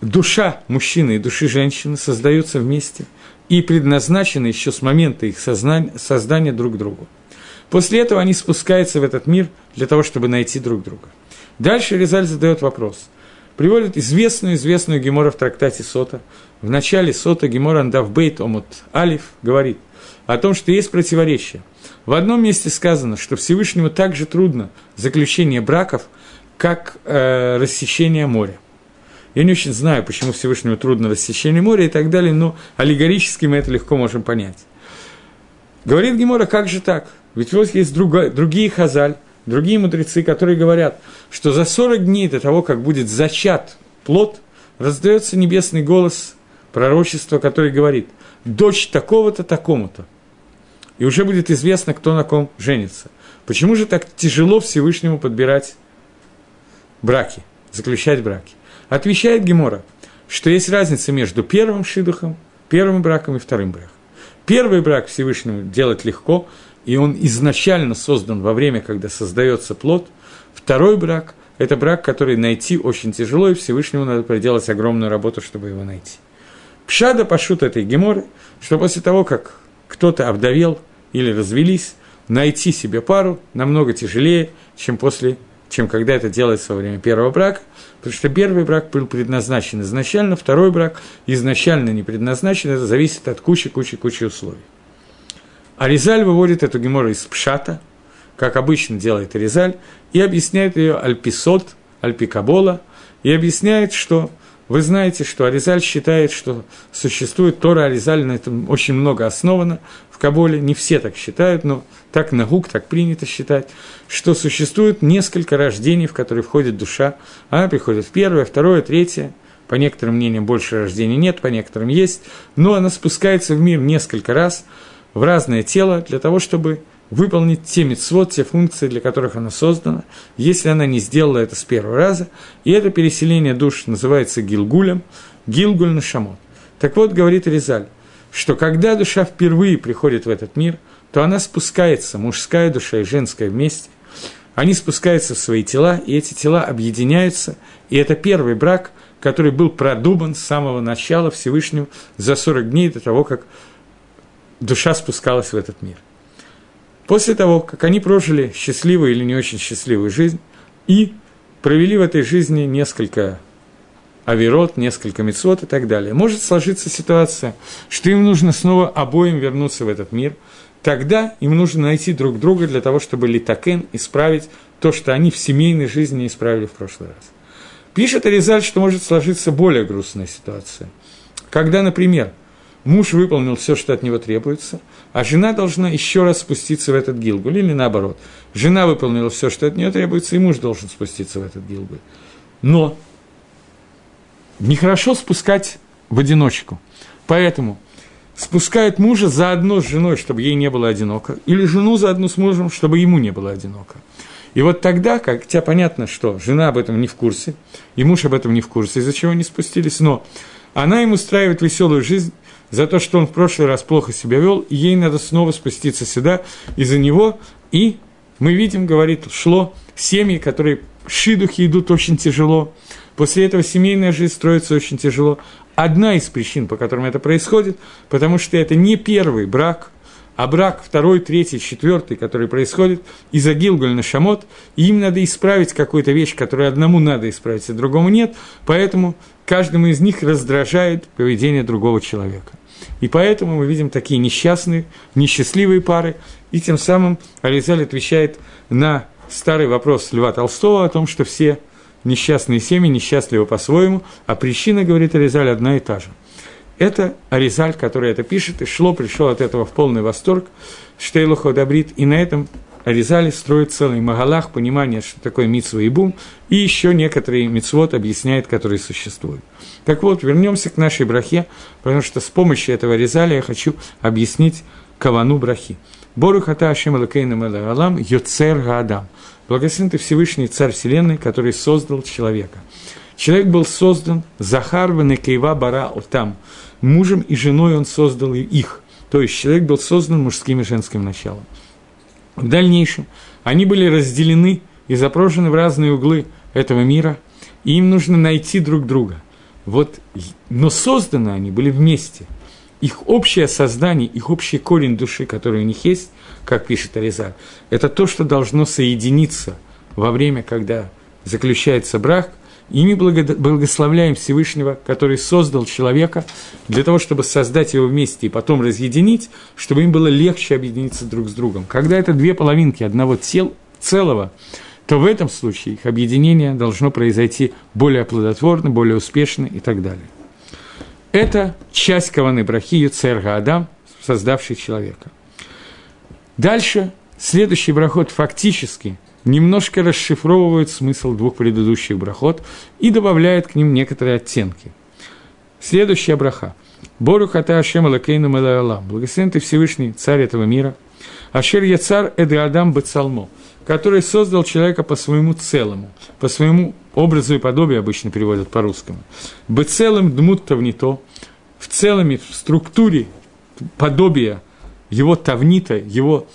душа мужчины и души женщины создаются вместе и предназначены еще с момента их создания друг другу. После этого они спускаются в этот мир для того, чтобы найти друг друга. Дальше Резаль задает вопрос. Приводит известную-известную Гемора в трактате Сота. В начале Сота Гемора Андавбейт Омут Алиф говорит – о том, что есть противоречие. В одном месте сказано, что Всевышнему так же трудно заключение браков, как э, рассечение моря. Я не очень знаю, почему Всевышнему трудно рассечение моря и так далее, но аллегорически мы это легко можем понять. Говорит Гемора, как же так? Ведь вот есть друга, другие хазаль, другие мудрецы, которые говорят, что за 40 дней до того, как будет зачат плод, раздается небесный голос пророчества, который говорит, дочь такого-то, такому-то и уже будет известно, кто на ком женится. Почему же так тяжело Всевышнему подбирать браки, заключать браки? Отвечает Гемора, что есть разница между первым шидухом, первым браком и вторым браком. Первый брак Всевышнему делать легко, и он изначально создан во время, когда создается плод. Второй брак – это брак, который найти очень тяжело, и Всевышнему надо проделать огромную работу, чтобы его найти. Пшада пошут этой геморы, что после того, как кто-то обдавел или развелись, найти себе пару намного тяжелее, чем после чем когда это делается во время первого брака, потому что первый брак был предназначен изначально, второй брак изначально не предназначен, это зависит от кучи-кучи-кучи условий. Аризаль выводит эту гемору из пшата, как обычно делает Аризаль, и объясняет ее альписот, альпикабола, и объясняет, что вы знаете, что Аризаль считает, что существует Тора Аризаль, на этом очень много основано. В Каболе, не все так считают, но так наук, так принято считать, что существует несколько рождений, в которые входит душа. Она приходит в первое, второе, третье, по некоторым мнениям больше рождений нет, по некоторым есть, но она спускается в мир несколько раз в разное тело для того, чтобы выполнить те мецвод, те функции, для которых она создана, если она не сделала это с первого раза. И это переселение душ называется гилгулем, гилгуль на шамот. Так вот, говорит Резаль, что когда душа впервые приходит в этот мир, то она спускается, мужская душа и женская вместе, они спускаются в свои тела, и эти тела объединяются, и это первый брак, который был продуман с самого начала Всевышнего за 40 дней до того, как душа спускалась в этот мир – После того, как они прожили счастливую или не очень счастливую жизнь и провели в этой жизни несколько авирот, несколько мецвод и так далее, может сложиться ситуация, что им нужно снова обоим вернуться в этот мир. Тогда им нужно найти друг друга для того, чтобы литакен исправить то, что они в семейной жизни не исправили в прошлый раз. Пишет Аризаль, что может сложиться более грустная ситуация. Когда, например, муж выполнил все, что от него требуется, а жена должна еще раз спуститься в этот гилгуль, или наоборот. Жена выполнила все, что от нее требуется, и муж должен спуститься в этот гилгуль. Но нехорошо спускать в одиночку. Поэтому спускает мужа заодно с женой, чтобы ей не было одиноко, или жену заодно с мужем, чтобы ему не было одиноко. И вот тогда, тебя понятно, что жена об этом не в курсе, и муж об этом не в курсе, из-за чего они спустились, но она им устраивает веселую жизнь, за то, что он в прошлый раз плохо себя вел, и ей надо снова спуститься сюда из-за него. И мы видим, говорит, шло семьи, которые шидухи идут очень тяжело. После этого семейная жизнь строится очень тяжело. Одна из причин, по которым это происходит, потому что это не первый брак, а брак второй, третий, четвертый, который происходит из-за Гилгуль на Шамот, и им надо исправить какую-то вещь, которую одному надо исправить, а другому нет, поэтому каждому из них раздражает поведение другого человека. И поэтому мы видим такие несчастные, несчастливые пары, и тем самым Ализаль отвечает на старый вопрос Льва Толстого о том, что все несчастные семьи несчастливы по-своему, а причина, говорит Аризаль, одна и та же. Это Аризаль, который это пишет, и Шло пришел от этого в полный восторг, Штейлухо Добрит, и на этом Аризали строит целый Магалах, понимание, что такое митсва и бум, и еще некоторые мицвод объясняет, которые существуют. Так вот, вернемся к нашей брахе, потому что с помощью этого Аризали я хочу объяснить кавану брахи. Борухата Ашем Элакейна Алам Йоцер Гаадам. Благословен ты Всевышний Царь Вселенной, который создал человека. Человек был создан Захар Венекейва Бара Отам. Мужем и женой он создал их. То есть человек был создан мужским и женским началом. В дальнейшем они были разделены и запрошены в разные углы этого мира, и им нужно найти друг друга. Вот, но созданы они были вместе. Их общее создание, их общий корень души, который у них есть, как пишет Аризар, это то, что должно соединиться во время, когда заключается брак – и мы благословляем Всевышнего, который создал человека для того, чтобы создать его вместе и потом разъединить, чтобы им было легче объединиться друг с другом. Когда это две половинки одного тел, целого, то в этом случае их объединение должно произойти более плодотворно, более успешно и так далее. Это часть Каваны Брахи Церга Адам, создавший человека. Дальше, следующий брахот фактически – немножко расшифровывают смысл двух предыдущих брахот и добавляют к ним некоторые оттенки. Следующая браха. Бору хата Ашем Алакейну Мелаалам. Благословен ты Всевышний, царь этого мира. Ашер Яцар Эды Адам Бецалмо, который создал человека по своему целому, по своему образу и подобию, обычно переводят по-русскому. Бецелым дмут тавнито, в целом, в структуре подобия его тавнита, его...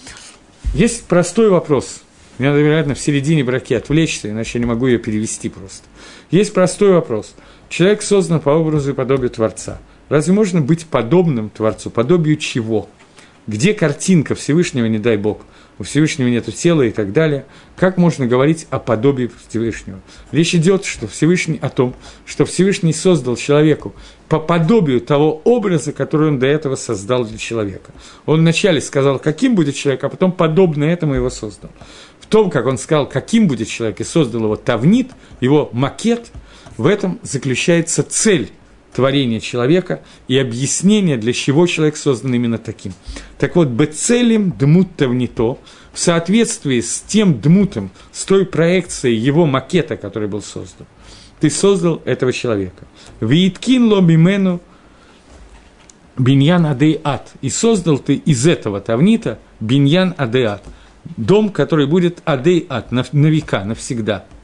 Есть простой вопрос – мне надо, вероятно, в середине браки отвлечься, иначе я не могу ее перевести просто. Есть простой вопрос. Человек создан по образу и подобию Творца. Разве можно быть подобным Творцу? Подобию чего? Где картинка Всевышнего, не дай Бог, у Всевышнего нет тела и так далее. Как можно говорить о подобии Всевышнего? Речь идет что Всевышний, о том, что Всевышний создал человеку по подобию того образа, который он до этого создал для человека. Он вначале сказал, каким будет человек, а потом подобно этому его создал. Том, как он сказал, каким будет человек, и создал его тавнит, его макет, в этом заключается цель творения человека и объяснение, для чего человек создан именно таким. Так вот, бецелем дмут тавнито, в соответствии с тем дмутом, с той проекцией его макета, который был создан, ты создал этого человека. Вииткин ло мимену биньян адей ад. И создал ты из этого тавнита биньян адей ад. Дом, который будет адей ад на, века, навсегда –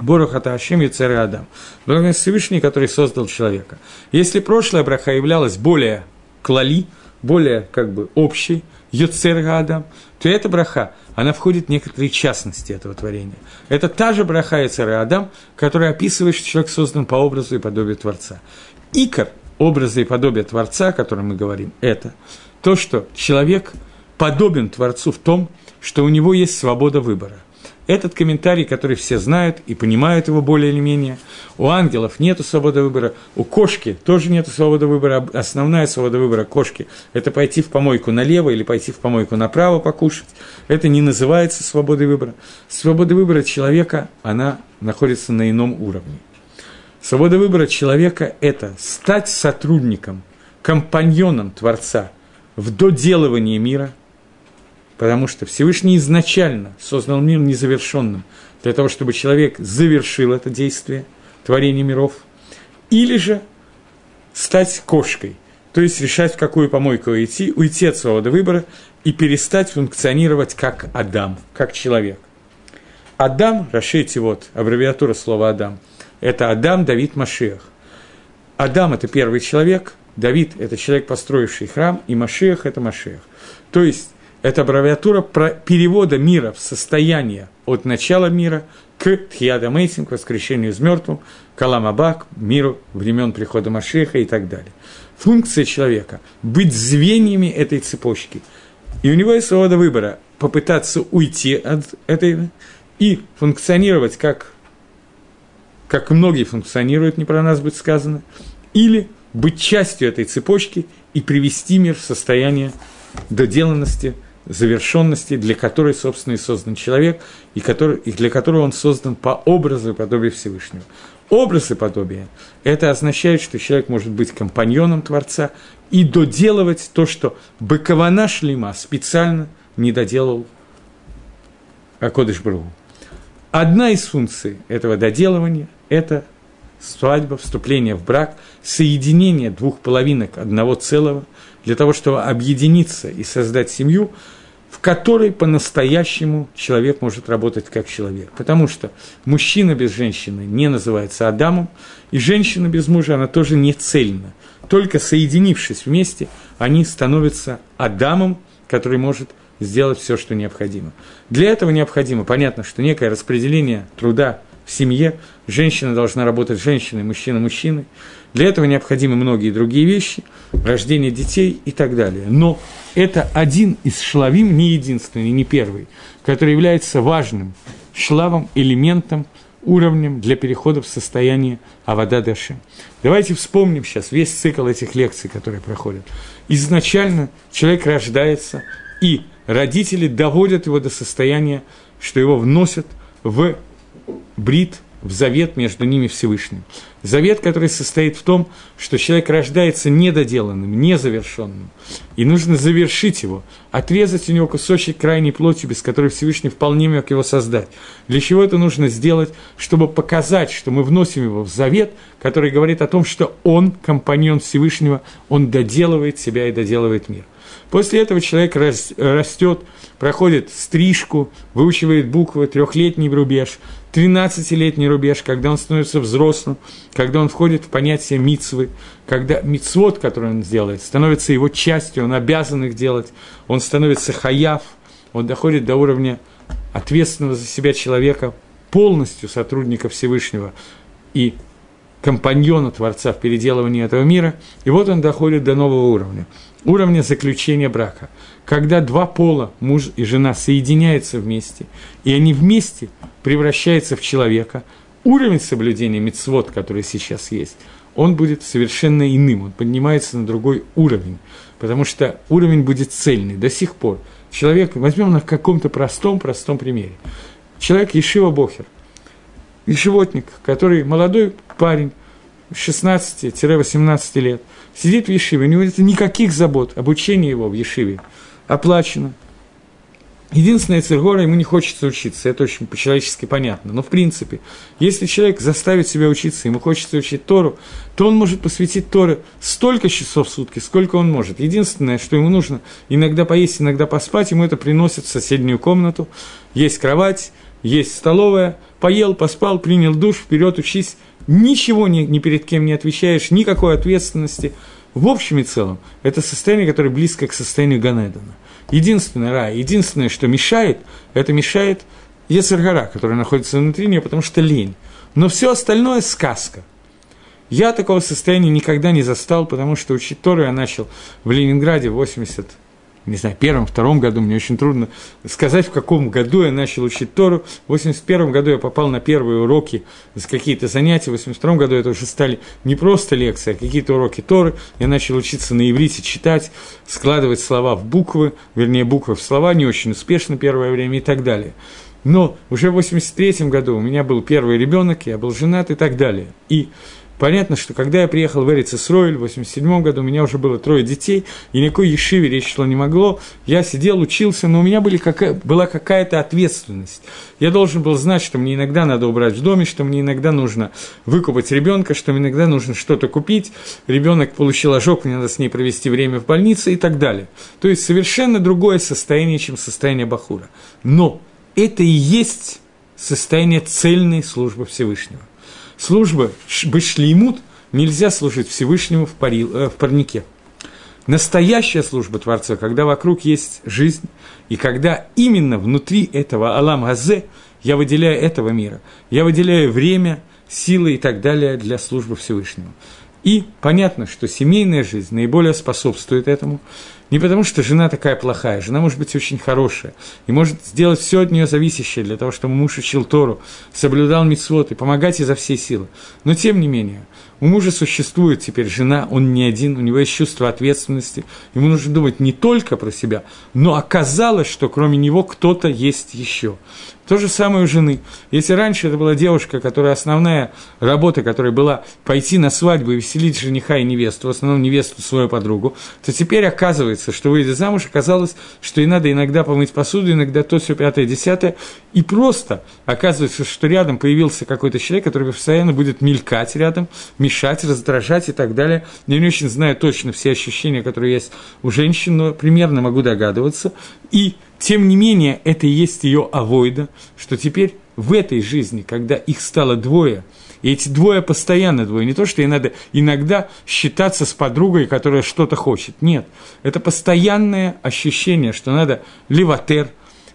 Борух это Ашем Юцер Адам. Благодарность Всевышний, который создал человека. Если прошлая браха являлась более клали, более как бы общей, Юцер Адам, то эта браха, она входит в некоторые частности этого творения. Это та же браха Юцер Адам, которая описывает, что человек создан по образу и подобию Творца. Икор образа и подобия Творца, о котором мы говорим, это то, что человек подобен Творцу в том, что у него есть свобода выбора – этот комментарий, который все знают и понимают его более или менее. У ангелов нет свободы выбора, у кошки тоже нет свободы выбора. Основная свобода выбора кошки – это пойти в помойку налево или пойти в помойку направо покушать. Это не называется свободой выбора. Свобода выбора человека, она находится на ином уровне. Свобода выбора человека – это стать сотрудником, компаньоном Творца в доделывании мира – потому что Всевышний изначально создал мир незавершенным, для того, чтобы человек завершил это действие, творение миров, или же стать кошкой, то есть решать, в какую помойку уйти, уйти от свободы выбора и перестать функционировать как Адам, как человек. Адам, расшите вот, аббревиатура слова Адам, это Адам Давид Машиах. Адам – это первый человек, Давид – это человек, построивший храм, и Машиах – это Машиах. То есть это аббревиатура перевода мира в состояние от начала мира к תחיית המתים, к воскрешению из мертвых, Абак, миру времен прихода Машиаха и так далее. Функция человека – быть звеньями этой цепочки. И у него есть свобода выбора – попытаться уйти от этой и функционировать как, как многие функционируют, не про нас будет сказано, или быть частью этой цепочки и привести мир в состояние доделанности – завершенности, для которой, собственно, и создан человек, и, который, и для которого он создан по образу и подобию Всевышнего. Образ и подобие – это означает, что человек может быть компаньоном Творца и доделывать то, что Быкована Шлима специально не доделал Акодыш Бру. Одна из функций этого доделывания – это свадьба, вступление в брак, соединение двух половинок одного целого, для того, чтобы объединиться и создать семью – в которой по-настоящему человек может работать как человек. Потому что мужчина без женщины не называется Адамом, и женщина без мужа, она тоже не цельна. Только соединившись вместе, они становятся Адамом, который может сделать все, что необходимо. Для этого необходимо, понятно, что некое распределение труда в семье, женщина должна работать женщиной, мужчина мужчиной. Для этого необходимы многие другие вещи, рождение детей и так далее. Но это один из шлавим, не единственный, не первый, который является важным шлавом, элементом, уровнем для перехода в состояние Авада Даши. Давайте вспомним сейчас весь цикл этих лекций, которые проходят. Изначально человек рождается, и родители доводят его до состояния, что его вносят в брит, в завет между ними Всевышним. Завет, который состоит в том, что человек рождается недоделанным, незавершенным, и нужно завершить его, отрезать у него кусочек крайней плоти, без которой Всевышний вполне мог его создать. Для чего это нужно сделать? Чтобы показать, что мы вносим его в завет, который говорит о том, что он, компаньон Всевышнего, он доделывает себя и доделывает мир. После этого человек растет, проходит стрижку, выучивает буквы, трехлетний рубеж, 13-летний рубеж, когда он становится взрослым, когда он входит в понятие мицвы, когда мицвод, который он делает, становится его частью, он обязан их делать, он становится хаяв, он доходит до уровня ответственного за себя человека, полностью сотрудника Всевышнего, и компаньона Творца в переделывании этого мира. И вот он доходит до нового уровня. Уровня заключения брака. Когда два пола, муж и жена, соединяются вместе, и они вместе превращаются в человека, уровень соблюдения мецвод, который сейчас есть, он будет совершенно иным, он поднимается на другой уровень, потому что уровень будет цельный до сих пор. Человек, возьмем на каком-то простом-простом примере. Человек Ешива Бохер, Ешивотник, который молодой парень, 16-18 лет, сидит в Ешиве, у него нет никаких забот, обучение его в Ешиве оплачено. Единственное, Цергора, ему не хочется учиться, это очень по-человечески понятно. Но, в принципе, если человек заставит себя учиться, ему хочется учить Тору, то он может посвятить Торе столько часов в сутки, сколько он может. Единственное, что ему нужно иногда поесть, иногда поспать, ему это приносит в соседнюю комнату. Есть кровать, есть столовая, поел, поспал, принял душ, вперед учись. Ничего ни, ни перед кем не отвечаешь, никакой ответственности. В общем и целом, это состояние, которое близко к состоянию Ганедана. Единственное рай, единственное, что мешает, это мешает Ецергара, который находится внутри нее, потому что лень. Но все остальное – сказка. Я такого состояния никогда не застал, потому что учить Тору я начал в Ленинграде в 80 не знаю, первом, втором году, мне очень трудно сказать, в каком году я начал учить Тору. В 81 году я попал на первые уроки, какие-то занятия, в 82 году это уже стали не просто лекции, а какие-то уроки Торы. Я начал учиться на иврите читать, складывать слова в буквы, вернее, буквы в слова, не очень успешно первое время и так далее. Но уже в 83 году у меня был первый ребенок, я был женат и так далее. И Понятно, что когда я приехал в Эрицесройль в 87 году, у меня уже было трое детей, и никакой ешиве речь шло не могло. Я сидел, учился, но у меня были какая, была какая-то ответственность. Я должен был знать, что мне иногда надо убрать в доме, что мне иногда нужно выкупать ребенка, что мне иногда нужно что-то купить. Ребенок получил ожог, мне надо с ней провести время в больнице и так далее. То есть совершенно другое состояние, чем состояние Бахура. Но это и есть состояние цельной службы Всевышнего служба Башлеймут нельзя служить Всевышнему в, пари, э, в парнике. Настоящая служба Творца, когда вокруг есть жизнь, и когда именно внутри этого Алам Газе я выделяю этого мира, я выделяю время, силы и так далее для службы Всевышнему. И понятно, что семейная жизнь наиболее способствует этому. Не потому, что жена такая плохая, жена может быть очень хорошая, и может сделать все от нее зависящее для того, чтобы муж учил Тору, соблюдал митцвот и помогать изо всей силы. Но тем не менее, у мужа существует теперь жена, он не один, у него есть чувство ответственности, ему нужно думать не только про себя, но оказалось, что кроме него кто-то есть еще. То же самое у жены. Если раньше это была девушка, которая основная работа, которая была пойти на свадьбу и веселить жениха и невесту, в основном невесту свою подругу, то теперь оказывается, что выйдя замуж, оказалось, что ей надо иногда помыть посуду, иногда то, все пятое, десятое, и просто оказывается, что рядом появился какой-то человек, который постоянно будет мелькать рядом, мешать, раздражать и так далее. Я не очень знаю точно все ощущения, которые есть у женщин, но примерно могу догадываться. И тем не менее, это и есть ее авойда, что теперь в этой жизни, когда их стало двое, и эти двое постоянно двое, не то, что ей надо иногда считаться с подругой, которая что-то хочет, нет, это постоянное ощущение, что надо леватер,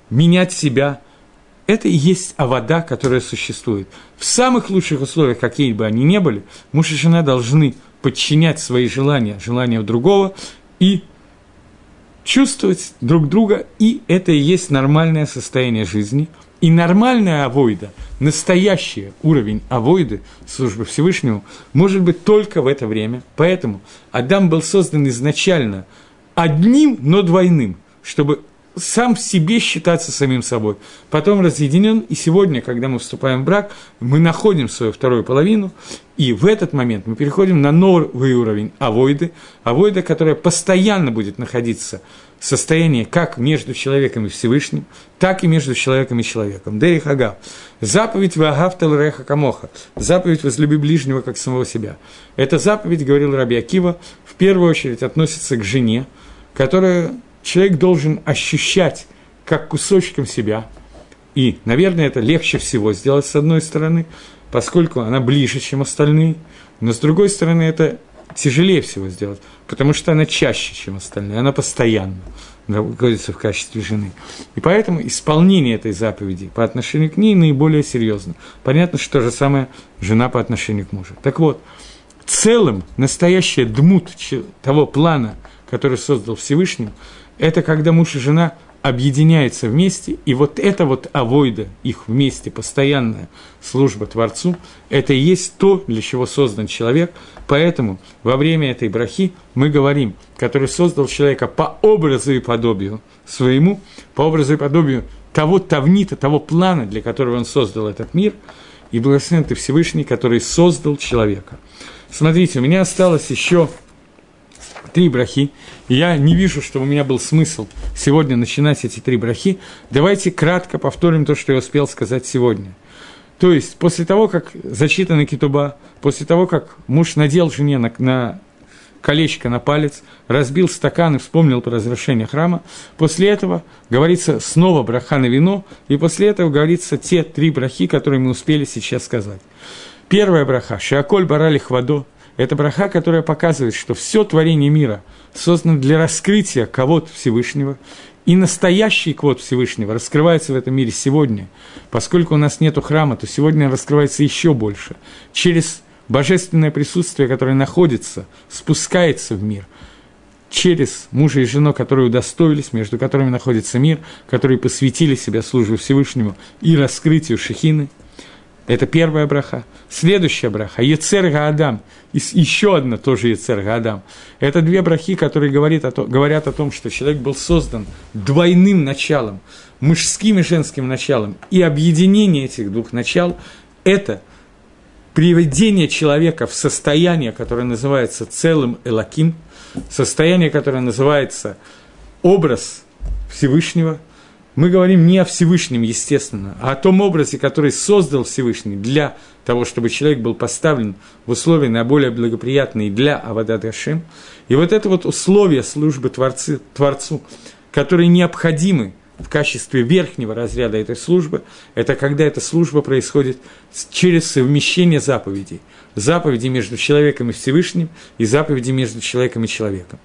менять себя, это и есть авода, которая существует. В самых лучших условиях, какие бы они ни были, муж и жена должны подчинять свои желания, желания другого и чувствовать друг друга, и это и есть нормальное состояние жизни. И нормальная авойда, настоящий уровень авойды, службы Всевышнему, может быть только в это время. Поэтому Адам был создан изначально одним, но двойным, чтобы сам в себе считаться самим собой. Потом разъединен, и сегодня, когда мы вступаем в брак, мы находим свою вторую половину, и в этот момент мы переходим на новый уровень авойды, авойда, которая постоянно будет находиться в состоянии как между человеком и Всевышним, так и между человеком и человеком. Дери Хагав. Заповедь Вагавтал Реха Камоха. Заповедь возлюби ближнего, как самого себя. Эта заповедь, говорил Раби Акива, в первую очередь относится к жене, которая человек должен ощущать как кусочком себя. И, наверное, это легче всего сделать с одной стороны, поскольку она ближе, чем остальные, но с другой стороны, это тяжелее всего сделать, потому что она чаще, чем остальные, она постоянно находится в качестве жены. И поэтому исполнение этой заповеди по отношению к ней наиболее серьезно. Понятно, что то же самое жена по отношению к мужу. Так вот, целым настоящая дмут того плана, который создал Всевышний, это когда муж и жена объединяются вместе, и вот это вот авойда, их вместе, постоянная служба Творцу, это и есть то, для чего создан человек, поэтому во время этой брахи мы говорим, который создал человека по образу и подобию своему, по образу и подобию того тавнита, того плана, для которого он создал этот мир, и благословен ты Всевышний, который создал человека. Смотрите, у меня осталось еще три брахи. И я не вижу, что у меня был смысл сегодня начинать эти три брахи. Давайте кратко повторим то, что я успел сказать сегодня. То есть, после того, как зачитана китуба, после того, как муж надел жене на, на колечко на палец, разбил стакан и вспомнил про разрушение храма. После этого говорится снова браха на вино, и после этого говорится те три брахи, которые мы успели сейчас сказать. Первая браха – Шиаколь барали хвадо, это браха, которая показывает, что все творение мира создано для раскрытия кого-то Всевышнего, и настоящий квот Всевышнего раскрывается в этом мире сегодня. Поскольку у нас нет храма, то сегодня раскрывается еще больше. Через божественное присутствие, которое находится, спускается в мир. Через мужа и жену, которые удостоились, между которыми находится мир, которые посвятили себя службе Всевышнему и раскрытию Шехины – это первая браха. Следующая браха – Ецер Гаадам. Еще одна тоже Ецер Гаадам. Это две брахи, которые говорят о, том, говорят о том, что человек был создан двойным началом, мужским и женским началом. И объединение этих двух начал – это приведение человека в состояние, которое называется целым Элаким, состояние, которое называется образ Всевышнего – мы говорим не о Всевышнем, естественно, а о том образе, который создал Всевышний для того, чтобы человек был поставлен в условия наиболее благоприятные для Авадат Гашем. И вот это вот условия службы Творцы, Творцу, которые необходимы в качестве верхнего разряда этой службы, это когда эта служба происходит через совмещение заповедей. Заповеди между человеком и Всевышним и заповеди между человеком и человеком.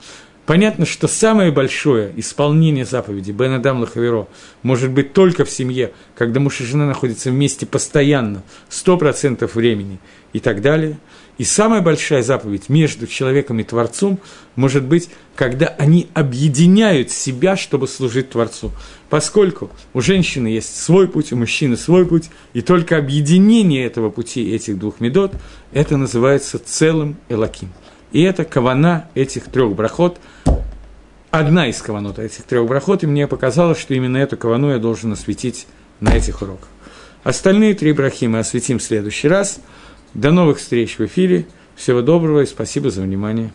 Понятно, что самое большое исполнение заповеди Бен Адам Лахаверо может быть только в семье, когда муж и жена находятся вместе постоянно, сто процентов времени и так далее. И самая большая заповедь между человеком и Творцом может быть, когда они объединяют себя, чтобы служить Творцу. Поскольку у женщины есть свой путь, у мужчины свой путь, и только объединение этого пути, этих двух медот, это называется целым Элаким. И это кавана этих трех брахот, одна из каванот этих трех брахот, и мне показалось, что именно эту кавану я должен осветить на этих уроках. Остальные три брахи мы осветим в следующий раз. До новых встреч в эфире. Всего доброго и спасибо за внимание.